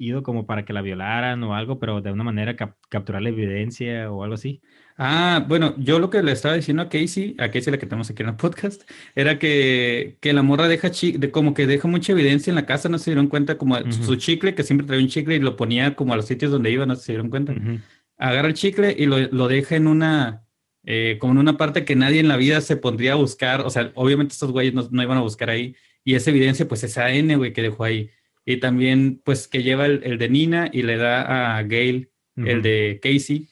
ido como para que la violaran o algo, pero de una manera cap- capturar la evidencia o algo así? Ah, bueno, yo lo que le estaba diciendo a Casey, a Casey la que tenemos aquí en el podcast, era que, que la morra deja de, como que deja mucha evidencia en la casa, no se dieron cuenta, como Ujú. su chicle, que siempre traía un chicle y lo ponía como a los sitios donde iba, no se dieron cuenta. Ujú. Agarra el chicle y lo, lo deja en una, eh, como en una parte que nadie en la vida se pondría a buscar, o sea, obviamente estos güeyes no, no iban a buscar ahí, y esa evidencia, pues esa ADN, güey, que dejó ahí. Y también, pues, que lleva el, el de Nina y le da a Gail el de Casey.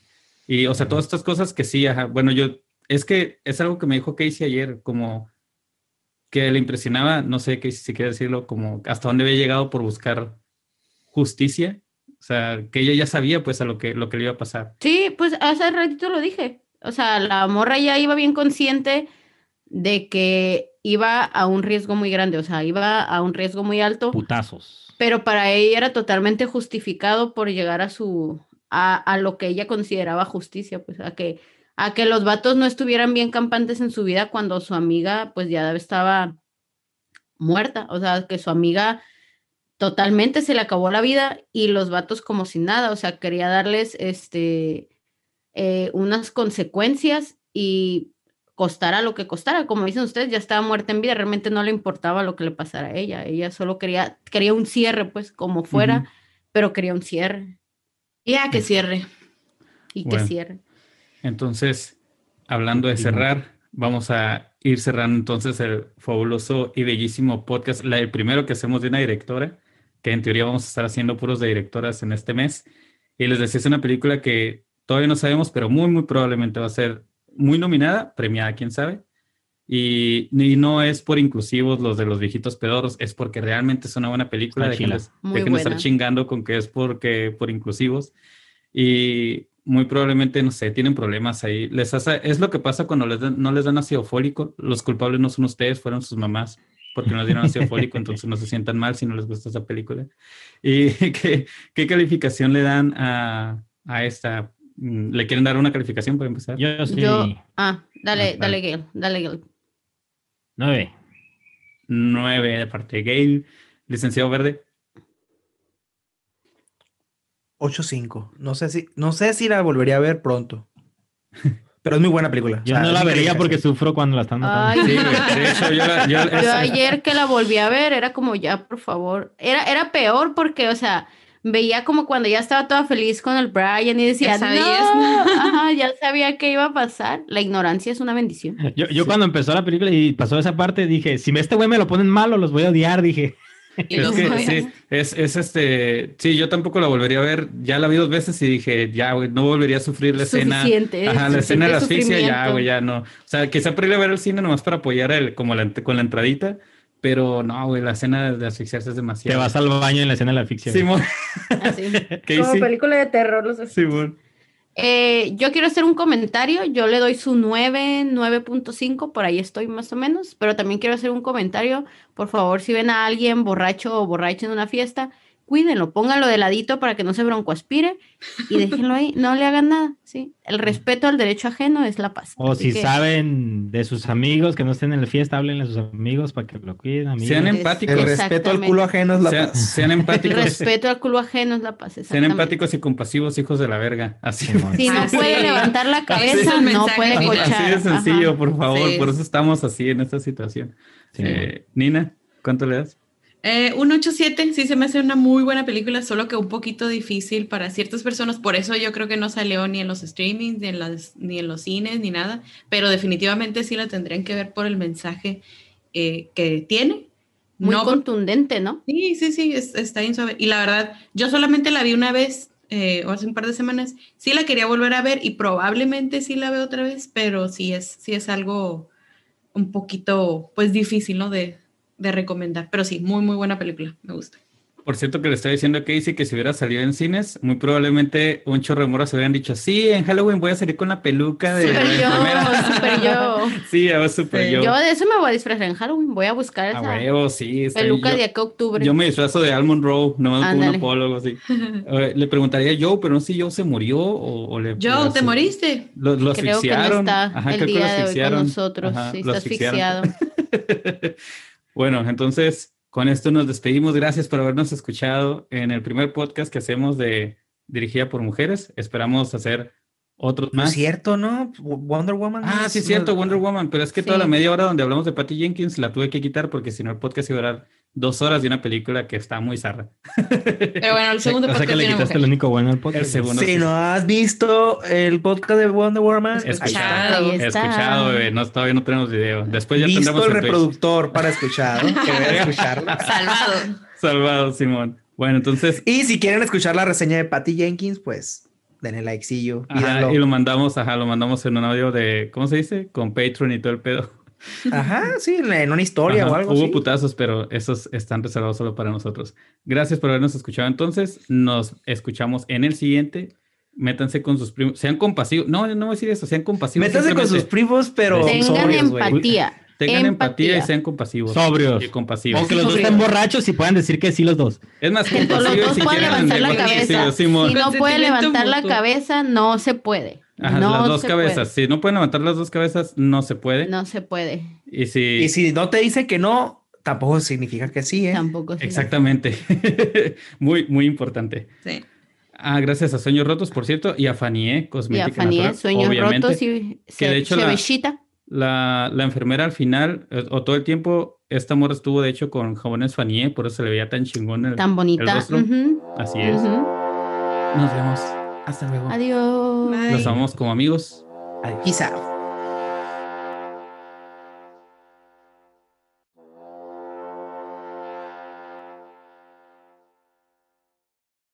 Y, o sea, todas estas cosas que sí, ajá. Bueno, yo, es que es algo que me dijo Casey ayer, como que le impresionaba, no sé Casey si quiere decirlo, como hasta dónde había llegado por buscar justicia. O sea, que ella ya sabía, pues, a lo que, lo que le iba a pasar. Sí, pues hace ratito lo dije. O sea, la morra ya iba bien consciente de que iba a un riesgo muy grande, o sea, iba a un riesgo muy alto, Putazos. pero para ella era totalmente justificado por llegar a su, a, a lo que ella consideraba justicia, pues a que, a que los vatos no estuvieran bien campantes en su vida cuando su amiga pues ya estaba muerta, o sea, que su amiga totalmente se le acabó la vida y los vatos como sin nada, o sea, quería darles este eh, unas consecuencias y costara lo que costara, como dicen ustedes, ya estaba muerta en vida, realmente no le importaba lo que le pasara a ella, ella solo quería quería un cierre, pues como fuera, pero quería un cierre Ya que cierre. y que Bueno. cierre. Entonces, hablando de cerrar, vamos a ir cerrando entonces el fabuloso y bellísimo podcast, la, el primero que hacemos de una directora, que en teoría vamos a estar haciendo puros de directoras en este mes. Y les decía, es una película que todavía no sabemos, pero muy, muy probablemente va a ser muy nominada, premiada, quién sabe. Y, y no es por inclusivos los de los viejitos pedorros, es porque realmente es una buena película. De, de estar chingando con que es porque por inclusivos. Y muy probablemente, no sé, tienen problemas ahí. Les hace, es lo que pasa cuando les dan- no les dan ácido fólico. Los culpables no son ustedes, fueron sus mamás, porque no les dieron ácido fólico, entonces no se sientan mal si no les gusta esa película. ¿Y qué, qué calificación le dan a, a esta? Mm, ¿Le quieren dar una calificación para empezar? Yo sí. Yo, ah, dale, Ah, dale. Gail, dale, Gail. Nueve. Nueve de parte de Gail. Licenciado Verde. 8-5. No sé si, no sé si la volvería a ver pronto. Pero es muy buena película. Yo O sea, no la vería porque sufro cuando la están matando. Ay, Sí, güey. De hecho, yo, la- yo- ayer que la volví a ver era como ya, por favor. Era, era peor porque, o sea, veía como cuando ya estaba toda feliz con el Brian y decía, Ya sabías, "No". ¿no? Ajá, ya sabía que iba a pasar. La ignorancia es una bendición. Yo, yo cuando empezó la película y pasó esa parte, dije, si este güey me lo ponen malo, los voy a odiar, dije. Es que sí, es, es este, sí, yo tampoco la volvería a ver, ya la vi dos veces y dije, ya, güey, no volvería a sufrir la escena. Suficiente, Ajá, la escena de la asfixia, ya, güey, ya no. O sea, quizá para ir a ver al cine nomás para apoyar el, como la, con la entradita, Pero no, güey, la escena de asfixiarse es Te demasiado. vas al baño en la escena de la ficción. Simón. Así. ¿Qué Como película de terror, los Simón. Eh, yo quiero hacer un comentario. Yo le doy su 9, 9.5, por ahí estoy más o menos. Pero también quiero hacer un comentario. Por favor, si ven a alguien borracho o borracha en una fiesta, cuídenlo, pónganlo de ladito para que no se broncoaspire y déjenlo ahí. No le hagan nada. ¿sí? El respeto al derecho ajeno es la paz. O Así si que- saben de sus amigos que no estén en la fiesta, háblenle a sus amigos para que lo cuiden. Amigos. Sean Es- empáticos. El respeto al culo ajeno es la paz. sean El empáticos. respeto al culo ajeno es la paz. Sean empáticos y compasivos, hijos de la verga. Así. Si no puede levantar la cabeza, el no puede cochar. Así de sencillo, Ajá. por favor. Sí. Por eso estamos así en esta situación. Sí. Eh, Nina, ¿cuánto le das? Eh, un 8-7 sí se me hace una muy buena película, solo que un poquito difícil para ciertas personas. Por eso yo creo que no salió ni en los streamings, ni en, las, ni en los cines, ni nada. Pero definitivamente sí la tendrían que ver por el mensaje eh, que tiene. Muy no contundente, ¿no? Sí, sí, sí, es- está bien suave. Y la verdad, yo solamente la vi una vez, eh, o hace un par de semanas. Sí la quería volver a ver y probablemente sí la veo otra vez, pero sí es, sí es algo un poquito, pues, difícil, ¿no? De, de recomendar. Pero sí, muy, muy buena película. Me gusta. Por cierto, que le estoy diciendo a Casey que si hubiera salido en cines, muy probablemente un chorro de moras hubieran dicho, sí, en Halloween voy a salir con la peluca de Super la yo, enfermera". super yo. Sí, a ver, super Sí. yo. Yo de eso me voy a disfrazar en Halloween. Voy a buscar A esa huevo, sí. peluca bien. de yo, acá a octubre. yo me disfrazo de Almond Rowe, nomás como un Ándale. apólogo, así. Le preguntaría a Joe, pero no sé si Joe se murió o, o le... Joe, ¿te moriste? Lo, lo Creo que no está Ajá, el creo que lo día de hoy con nosotros. Ajá, sí, está asfixiado. bueno, entonces con esto nos despedimos. Gracias por habernos escuchado en el primer podcast que hacemos de dirigida por mujeres. Esperamos hacer otros No es más. cierto, ¿no? Wonder Woman. Ah, es- sí, es cierto, Wonder Woman, pero es que toda la media hora donde hablamos de Patty Jenkins la tuve que quitar porque si no el podcast iba a durar dos horas de una película que está muy zarra. Pero bueno, el segundo o sea podcast que le quitaste mujer. el único bueno del podcast. El segundo. Si no has visto el podcast de Wonder Woman, Escuchado, Escuchado. Ahí está. escuchado, bebé. No, todavía no tenemos video. Después ya visto tendremos el Twitch. reproductor para escuchar, que. Salvado. Salvado, Simón. Bueno, entonces Y si quieren escuchar la reseña de Patty Jenkins, pues denle likecillo, Ajá, y lo mandamos, ajá, lo mandamos en un audio de, ¿cómo se dice? Con Patreon y todo el pedo. Ajá, sí, en una historia Ajá, o algo Hubo así. putazos, pero esos están reservados solo para nosotros. Gracias por habernos escuchado entonces. Nos escuchamos en el siguiente. Métanse con sus primos. Sean compasivos. No, no voy a decir eso. Sean compasivos. Métanse con sus primos, pero Tengan sobrios, empatía. Tengan empatía. y sean compasivos. Sobrios. Y compasivos. Aunque los dos estén borrachos y puedan decir que sí los dos. Es más, Que todos los compasivos dos si levantar la cabeza. Si no puede levantar la cabeza, no se puede. Ajá, no las dos se cabezas. Si no pueden levantar las dos cabezas, no se puede. No se puede. Y si... Y si no te dice que no, tampoco significa que sí, ¿eh? Tampoco se Exactamente. muy, muy importante. Sí. Ah, gracias a Sueños Rotos, por cierto, y a Fanie, Y Cosmética a Fanny, Natural, sueños obviamente. rotos y que de hecho la-. La, la enfermera al final, eh, o todo el tiempo, esta morra estuvo de hecho con jabones Fanie, por eso se le veía tan chingón el, Tan el bonita. rostro. Así es. Nos vemos. Hasta luego. Adiós. Bye. Los amamos como amigos. Peace out.